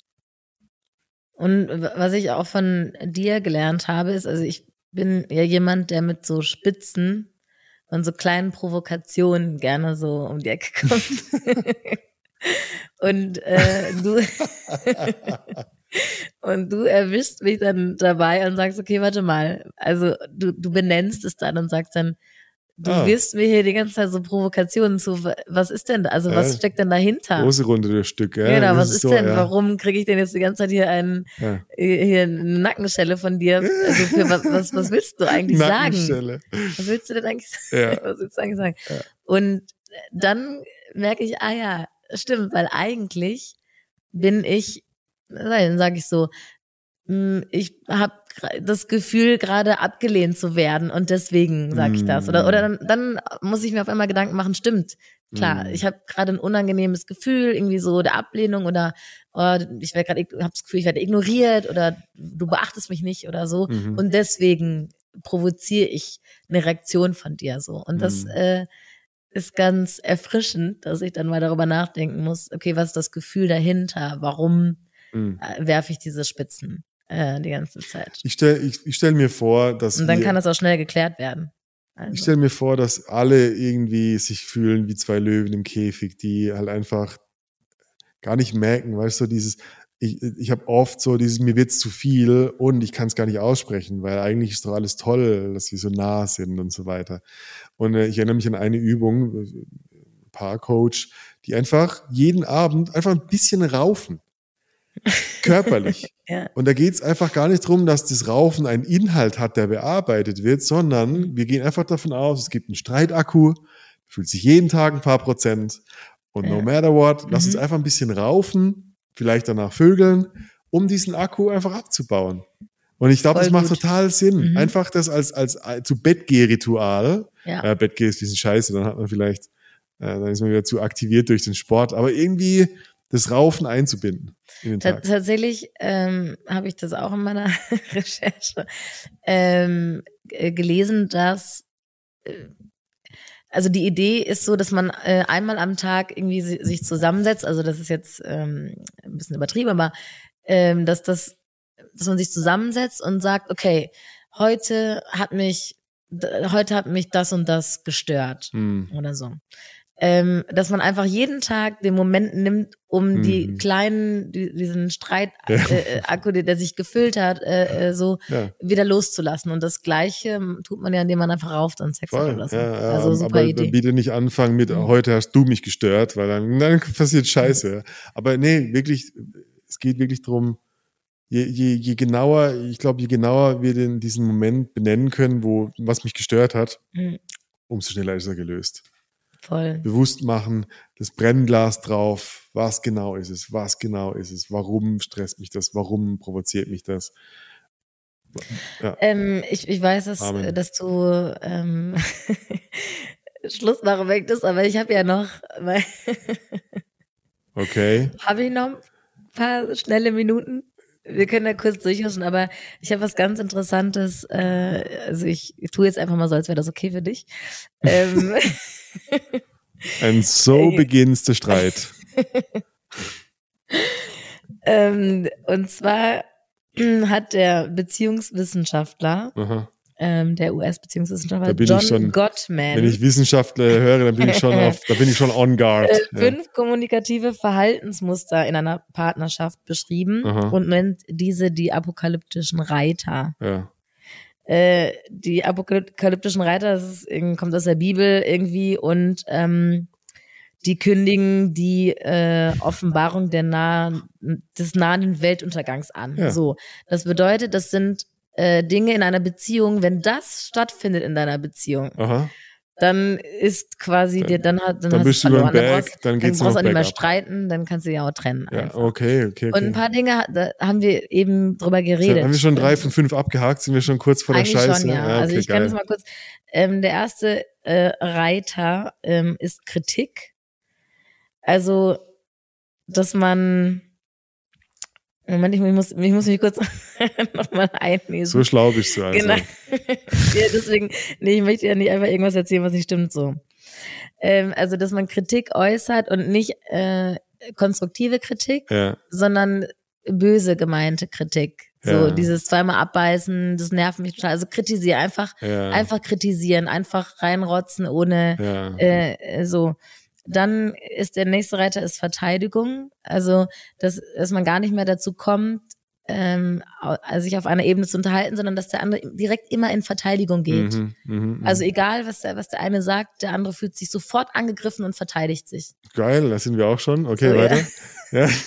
Und was ich auch von dir gelernt habe, ist, also ich bin ja jemand, der mit so Spitzen und so kleinen Provokationen gerne so um die Ecke kommt. und äh, du und du erwischst mich dann dabei und sagst, okay, warte mal, also du, du benennst es dann und sagst dann, du Ah. wirst mir hier die ganze Zeit so Provokationen zu, was ist denn, da? also was Ja. steckt denn dahinter? Große Runde das Stück. Ja, Genau, was ist so, denn? ja. Warum kriege ich denn jetzt die ganze Zeit hier einen Ja. hier eine Nackenschelle von dir? Also für was, was, was willst du eigentlich sagen? Nackenstelle. Was willst du denn eigentlich Ja. was willst du eigentlich sagen? Ja. Und dann merke ich, ah ja, stimmt, weil eigentlich bin ich, dann sage ich so, mh, ich habe das Gefühl, gerade abgelehnt zu werden und deswegen sage ich das. Oder, Mm. oder dann, dann muss ich mir auf einmal Gedanken machen, stimmt, klar, Mm. ich habe gerade ein unangenehmes Gefühl, irgendwie so der Ablehnung oder oh, ich werde gerade, habe das Gefühl, ich werde ignoriert oder du beachtest mich nicht oder so. Mhm. Und deswegen provoziere ich eine Reaktion von dir so. Und das Mhm. äh, ist ganz erfrischend, dass ich dann mal darüber nachdenken muss, okay, was ist das Gefühl dahinter? Warum Mhm. äh, werfe ich diese Spitzen äh, die ganze Zeit? Ich stelle ich, ich stell mir vor, dass Und dann wir, kann das auch schnell geklärt werden. Also, Ich stelle mir vor, dass alle irgendwie sich fühlen wie zwei Löwen im Käfig, die halt einfach gar nicht merken, weißt du, dieses, ich, ich habe oft so dieses, mir wird's zu viel und ich kann es gar nicht aussprechen, weil eigentlich ist doch alles toll, dass wir so nah sind und so weiter. Und äh, ich erinnere mich an eine Übung, äh, Paarcoach, die einfach jeden Abend einfach ein bisschen raufen. Körperlich. Ja. Und da geht's einfach gar nicht drum, dass das Raufen einen Inhalt hat, der bearbeitet wird, sondern wir gehen einfach davon aus, es gibt einen Streitakku, fühlt sich jeden Tag ein paar Prozent und no Ja. matter what, lass Mhm. uns einfach ein bisschen raufen, vielleicht danach vögeln, um diesen Akku einfach abzubauen. Und ich glaube, das macht gut. total Sinn. Mhm. Einfach das als, als, als zu Bettgeh-Ritual. ja. Äh, Bettgeh ist ein bisschen scheiße, dann hat man vielleicht, äh, dann ist man wieder zu aktiviert durch den Sport, aber irgendwie das Raufen einzubinden in den Ta- Tag. Tatsächlich ähm, habe ich das auch in meiner Recherche ähm, g- gelesen, dass äh, also die Idee ist so, dass man äh, einmal am Tag irgendwie si- sich zusammensetzt. Also das ist jetzt ähm, ein bisschen übertrieben, aber ähm, dass das, dass man sich zusammensetzt und sagt, okay, heute hat mich, heute hat mich das und das gestört Hm. oder so. Ähm, dass man einfach jeden Tag den Moment nimmt, um die Mhm. kleinen, die, diesen Streit, Ja. äh, äh, Akku, der, sich gefüllt hat, äh, äh, so Ja. wieder loszulassen. Und das Gleiche ähm, tut man ja, indem man einfach rauft und Sex hat Voll, oder so. ja, also super aber Idee. bitte nicht anfangen mit, Mhm. heute hast du mich gestört, weil dann, dann passiert Scheiße. Aber nee, wirklich, es geht wirklich drum. je, je, je genauer, ich glaube, je genauer wir den, diesen Moment benennen können, wo, was mich gestört hat, Mhm. umso schneller ist er gelöst. Voll. Bewusst machen, das Brennglas drauf, was genau ist es, was genau ist es, warum stresst mich das, warum provoziert mich das. Ja. Ähm, ich, ich weiß, dass, Amen. dass du ähm, Schluss machen möchtest, aber ich habe ja noch, Okay. habe ich noch ein paar schnelle Minuten? Wir können da kurz durchhuschen, aber ich habe was ganz Interessantes. Äh, also ich, ich tue jetzt einfach mal so, als wäre das okay für dich. Ähm, And so Okay. begins der Streit. ähm, und zwar hat der Beziehungswissenschaftler, Aha. Ähm, der US-Beziehungswissenschaftler Da bin John Gottman, Wenn ich Wissenschaftler höre, dann bin ich schon auf, da bin ich schon on guard. äh, Ja. fünf kommunikative Verhaltensmuster in einer Partnerschaft beschrieben Aha. und nennt diese die apokalyptischen Reiter. Ja. Äh, die apokalyptischen Reiter, das ist, kommt aus der Bibel irgendwie und ähm, die kündigen die äh, Offenbarung der nahen, des nahen Weltuntergangs an. Ja. So, das bedeutet, das sind äh, Dinge in einer Beziehung. Wenn das stattfindet in deiner Beziehung, Aha. dann ist quasi dir, dann hat dann, Dann hast bist du über den. Dann Berg, brauchst, dann dann geht's nur brauchst du nicht mehr streiten, dann kannst du ja auch trennen. Ja, okay, okay, okay. Und ein paar Dinge, da haben wir eben drüber geredet. haben wir schon drei von fünf abgehakt? Sind wir schon kurz vor der Eigentlich Scheiße? schon, ja. also okay, ich kann geil. das mal kurz. Ähm, der erste äh, Reiter ähm, ist Kritik. Also, dass man. Moment, ich muss, ich muss mich kurz nochmal einlesen. So schlau bist du also. Genau. ja, deswegen, nee, ich möchte ja nicht einfach irgendwas erzählen, was nicht stimmt so. Ähm, also, dass man Kritik äußert und nicht äh, konstruktive Kritik, Ja, sondern böse gemeinte Kritik. So Ja. dieses zweimal abbeißen, das nervt mich total. Also kritisiere, einfach, ja, einfach kritisieren, einfach reinrotzen, ohne äh, so. Dann ist der nächste Reiter ist Verteidigung. Also, dass, dass man gar nicht mehr dazu kommt, ähm, also sich auf einer Ebene zu unterhalten, sondern dass der andere direkt immer in Verteidigung geht. Mhm, mhm, mhm. Also egal, was der, was der eine sagt, der andere fühlt sich sofort angegriffen und verteidigt sich. Geil, da sind wir auch schon. Okay, So, weiter. Ja.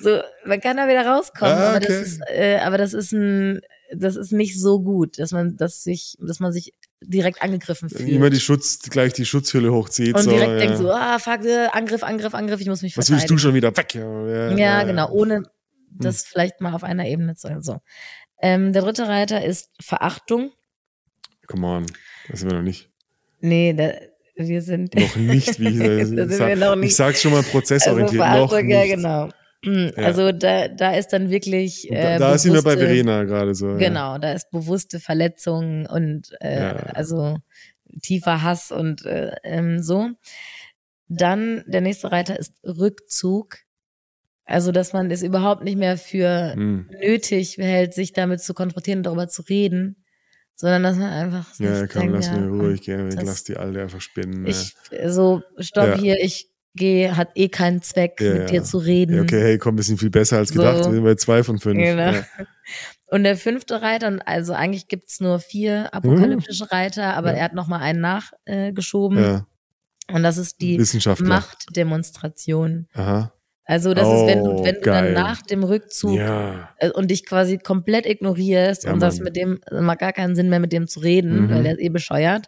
So, man kann da wieder rauskommen, Ah, aber das okay. ist, äh, aber das ist ein, das ist nicht so gut, dass man, dass sich, dass man sich direkt angegriffen fühlt. Immer die Schutz, gleich die Schutzhülle hochzieht. und so, direkt ja. denkt so, ah, fuck, äh, Angriff, Angriff, Angriff, ich muss mich Was verteidigen. willst du schon wieder? Weg! Ja, ja, Ja, genau, ohne das vielleicht mal auf einer Ebene zu so. Ähm, der dritte Reiter ist Verachtung. Come on, das sind wir noch nicht. Nee, da, wir sind Noch nicht, wie ich, sind ich, sag, ich sag's schon mal prozessorientiert. also noch nicht. ja, genau. Hm, Ja. Also da, da ist dann wirklich. Äh, Da, da sind wir bei bewusste- Verena gerade so. Ja. Genau, da ist bewusste Verletzung und äh, Ja. also tiefer Hass und äh, ähm, so. Dann der nächste Reiter ist Rückzug. Also, dass man es überhaupt nicht mehr für Hm. nötig hält, sich damit zu konfrontieren und darüber zu reden, sondern dass man einfach Ja, komm, denkt, lass ja, mir ruhig gehen. Ich lass die Alte einfach spinnen. ne. Ich so stopp Ja. hier, ich gehe, hat eh keinen Zweck, Ja, mit ja. dir zu reden. Okay, hey, komm, wir sind viel besser als gedacht. So. Wir sind bei zwei von fünf. Genau. Ja. Und der fünfte Reiter, und also eigentlich gibt's nur vier apokalyptische Reiter, aber er hat nochmal einen nachgeschoben. Äh, ja. Und das ist die. Machtdemonstration. Aha. Also das ist, wenn du, Oh, wenn du geil. dann nach dem Rückzug Ja. äh, und dich quasi komplett ignorierst Ja, und das mit dem, also macht gar keinen Sinn mehr mit dem zu reden, Mhm. weil der ist eh bescheuert.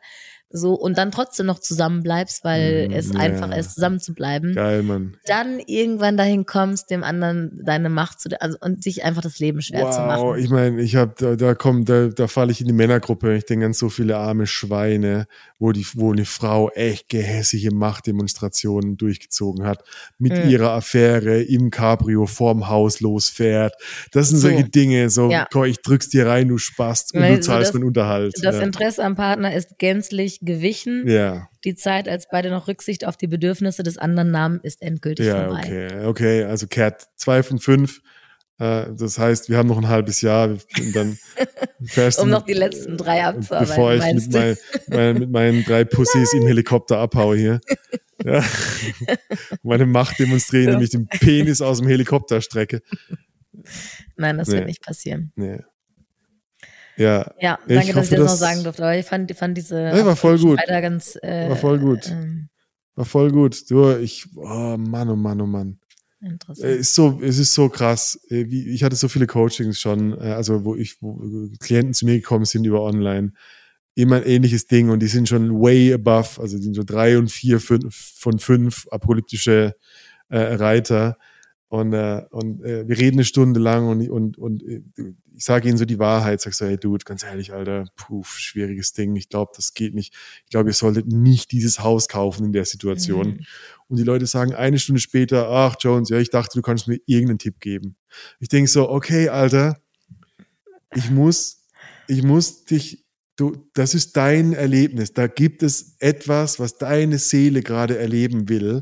So, und dann trotzdem noch zusammen bleibst, weil Mhm, es ja. einfach ist, zusammen zu bleiben. Geil, Mann. Dann irgendwann dahin kommst, dem anderen deine Macht zu, also, und sich einfach das Leben schwer zu Wow, machen. ich meine, ich habe da, da kommt, da, da falle ich in die Männergruppe. Ich denke an so viele arme Schweine, wo die, wo eine Frau echt gehässige Machtdemonstrationen durchgezogen hat, mit Mhm. ihrer Affäre im Cabrio vorm Haus losfährt. Das sind So. solche Dinge, so, Ja. komm, ich drück's dir rein, du Spast, und Weil du so zahlst das- meinen Unterhalt. Das ja. Interesse am Partner ist gänzlich gewichen. ja, Die Zeit, als beide noch Rücksicht auf die Bedürfnisse des anderen nahmen, ist endgültig ja, vorbei. okay, okay, also Cat, zwei von fünf. Äh, Das heißt, wir haben noch ein halbes Jahr und dann fährst du Um noch die letzten drei abzuarbeiten, bevor ich mit, mein, mein, mit meinen drei Pussys im Helikopter abhaue hier. Ja. Meine Macht demonstrieren, Ja. nämlich den Penis aus dem Helikopter strecke. Nein, das Nee. wird nicht passieren. Nee. Ja, Ja, Ich danke, dass hoffe, ich das noch sagen durfte. Aber ich fand, fand diese Ja, war voll gut. Ganz, äh, War voll gut. Ähm, war voll gut. Du, ich, oh Mann, oh Mann, oh Mann. Interessant. Äh, ist so, es ist so krass. Äh, ich hatte so viele Coachings schon, äh, also wo ich, wo Klienten zu mir gekommen sind über online. Immer ein ähnliches Ding und die sind schon way above, also die sind so drei und vier fünf, von fünf apokalyptische äh, Reiter. Und, äh, und äh, wir reden eine Stunde lang und, und, und ich sage ihnen so die Wahrheit, sag so, hey Dude, ganz ehrlich, Alter, puh, schwieriges Ding. Ich glaube, das geht nicht. Ich glaube, ihr solltet nicht dieses Haus kaufen in der Situation. Mhm. Und die Leute sagen eine Stunde später, ach Jones, ja, ich dachte, du kannst mir irgendeinen Tipp geben. Ich denke so, okay, Alter, ich muss, ich muss dich, du, das ist dein Erlebnis. Da gibt es etwas, was deine Seele gerade erleben will.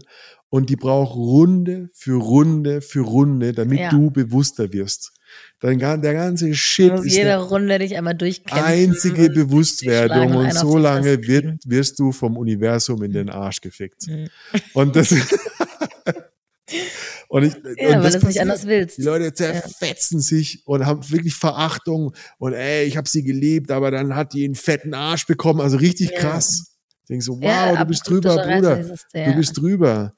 und die braucht Runde für Runde für Runde, damit Ja. du bewusster wirst. Dein, der ganze Shit ist jede Runde dich einmal durchkämpfen. einzige und Bewusstwerdung und und so lange wird, wirst du vom Universum in den Arsch gefickt. Mhm. Und das, und ich, Ja, und weil du es nicht anders willst. Die Leute zerfetzen sich und haben wirklich Verachtung und ey, ich habe sie geliebt, aber dann hat die einen fetten Arsch bekommen, also richtig Ja. krass. Ich denk so, wow, Ja, du bist drüber, Bruder. Du ja. bist drüber.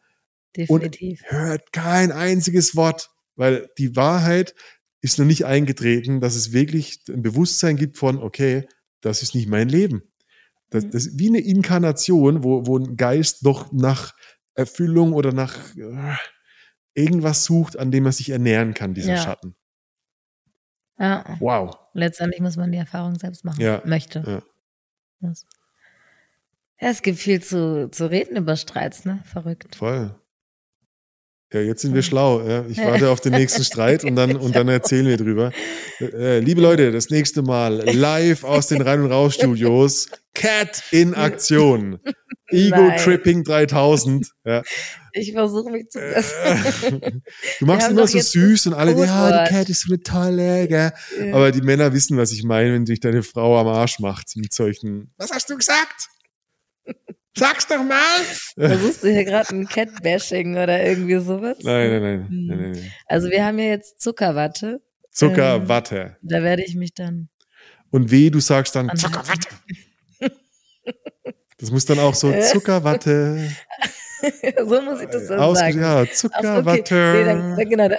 Definitiv. Hört kein einziges Wort, weil die Wahrheit ist noch nicht eingetreten, dass es wirklich ein Bewusstsein gibt von, okay, das ist nicht mein Leben. Das, Mhm. das ist wie eine Inkarnation, wo, wo ein Geist doch nach Erfüllung oder nach äh, irgendwas sucht, an dem er sich ernähren kann, dieser Ja. Schatten. Ja. Wow. Letztendlich muss man die Erfahrung selbst machen. Ja, Möchte. Ja, es gibt viel zu, zu reden über Streits, ne? Verrückt. Voll. Ja, jetzt sind wir schlau. Ja. Ich warte auf den nächsten Streit und dann, und dann erzählen wir drüber. Äh, liebe Leute, das nächste Mal live aus den Rein- und Raus-Studios. Cat in Aktion. Ego. Tripping 3000. Ja. Ich versuche mich zu bessern. Äh, Du machst immer so süß und alle, ja, die Cat ist so eine tolle, gell? Aber die Männer wissen, was ich meine, wenn dich deine Frau am Arsch macht mit solchen. Was hast du gesagt? Sag's doch mal! Versuchst du hier gerade ein Cat-Bashing oder irgendwie sowas? Nein, nein, nein. Hm. nein, nein, nein. Also wir haben ja jetzt Zuckerwatte. Zucker, Ähm. Da werde ich mich dann. Und weh, du sagst dann. Zuckerwatte. Das muss dann auch so Zuckerwatte. so muss ich das dann Ausge sagen. ja, Zuckerwatte. Nee, dann, dann, genau, dann,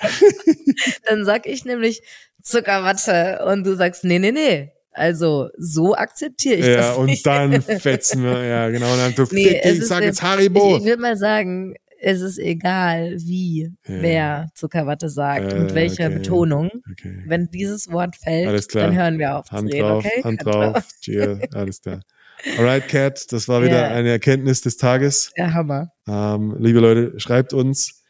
dann sag ich nämlich Zuckerwatte und du sagst, nee, nee, nee. Also so akzeptiere ich ja, das und nicht. dann fetzen wir, ja, genau. Und dann du, Nee, fick es dich, ist sag jetzt- Haribo. Ich, ich würde mal sagen, es ist egal, wie Ja. wer Zuckerwatte sagt, Äh, mit welcher okay. Betonung. Okay. Wenn dieses Wort fällt, dann hören wir auf Hand zu reden, drauf, okay? Hand drauf, Cheer, alles klar. Alright, Cat, das war wieder Ja. eine Erkenntnis des Tages. Der Hammer. Ähm, liebe Leute, schreibt uns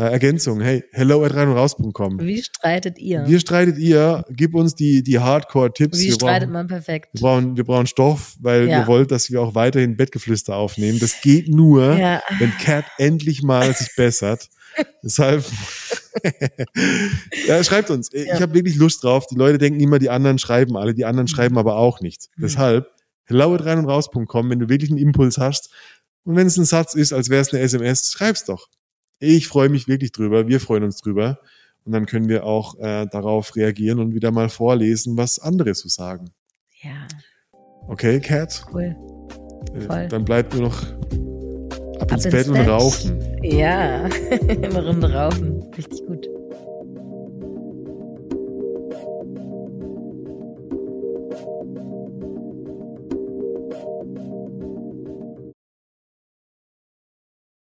äh, Ergänzung. Hey, hello at rein und raus.com. Wie streitet ihr? Wie streitet ihr? Gib uns die, die Hardcore-Tipps. Wie Wir streitet brauchen- man perfekt? Wir brauchen, wir brauchen Stoff, weil Ja. ihr wollt, dass wir auch weiterhin Bettgeflüster aufnehmen. Das geht nur, Ja. wenn Cat endlich mal sich bessert. Deshalb ja, schreibt uns. Ich Ja. habe wirklich Lust drauf. Die Leute denken immer, die anderen schreiben alle, die anderen schreiben aber auch nicht. Mhm. Deshalb hello at rein und raus.com, wenn du wirklich einen Impuls hast. Und wenn es ein Satz ist, als wäre es eine SMS, schreib's doch. Ich freue mich wirklich drüber. Wir freuen uns drüber. Und dann können wir auch äh, darauf reagieren und wieder mal vorlesen, was andere so sagen. Ja, Okay, Cat? cool. Äh, Voll. Dann bleibt nur noch ab, ins ins Bett und Bett. raufen. Ja, eine Runde raufen. Richtig gut.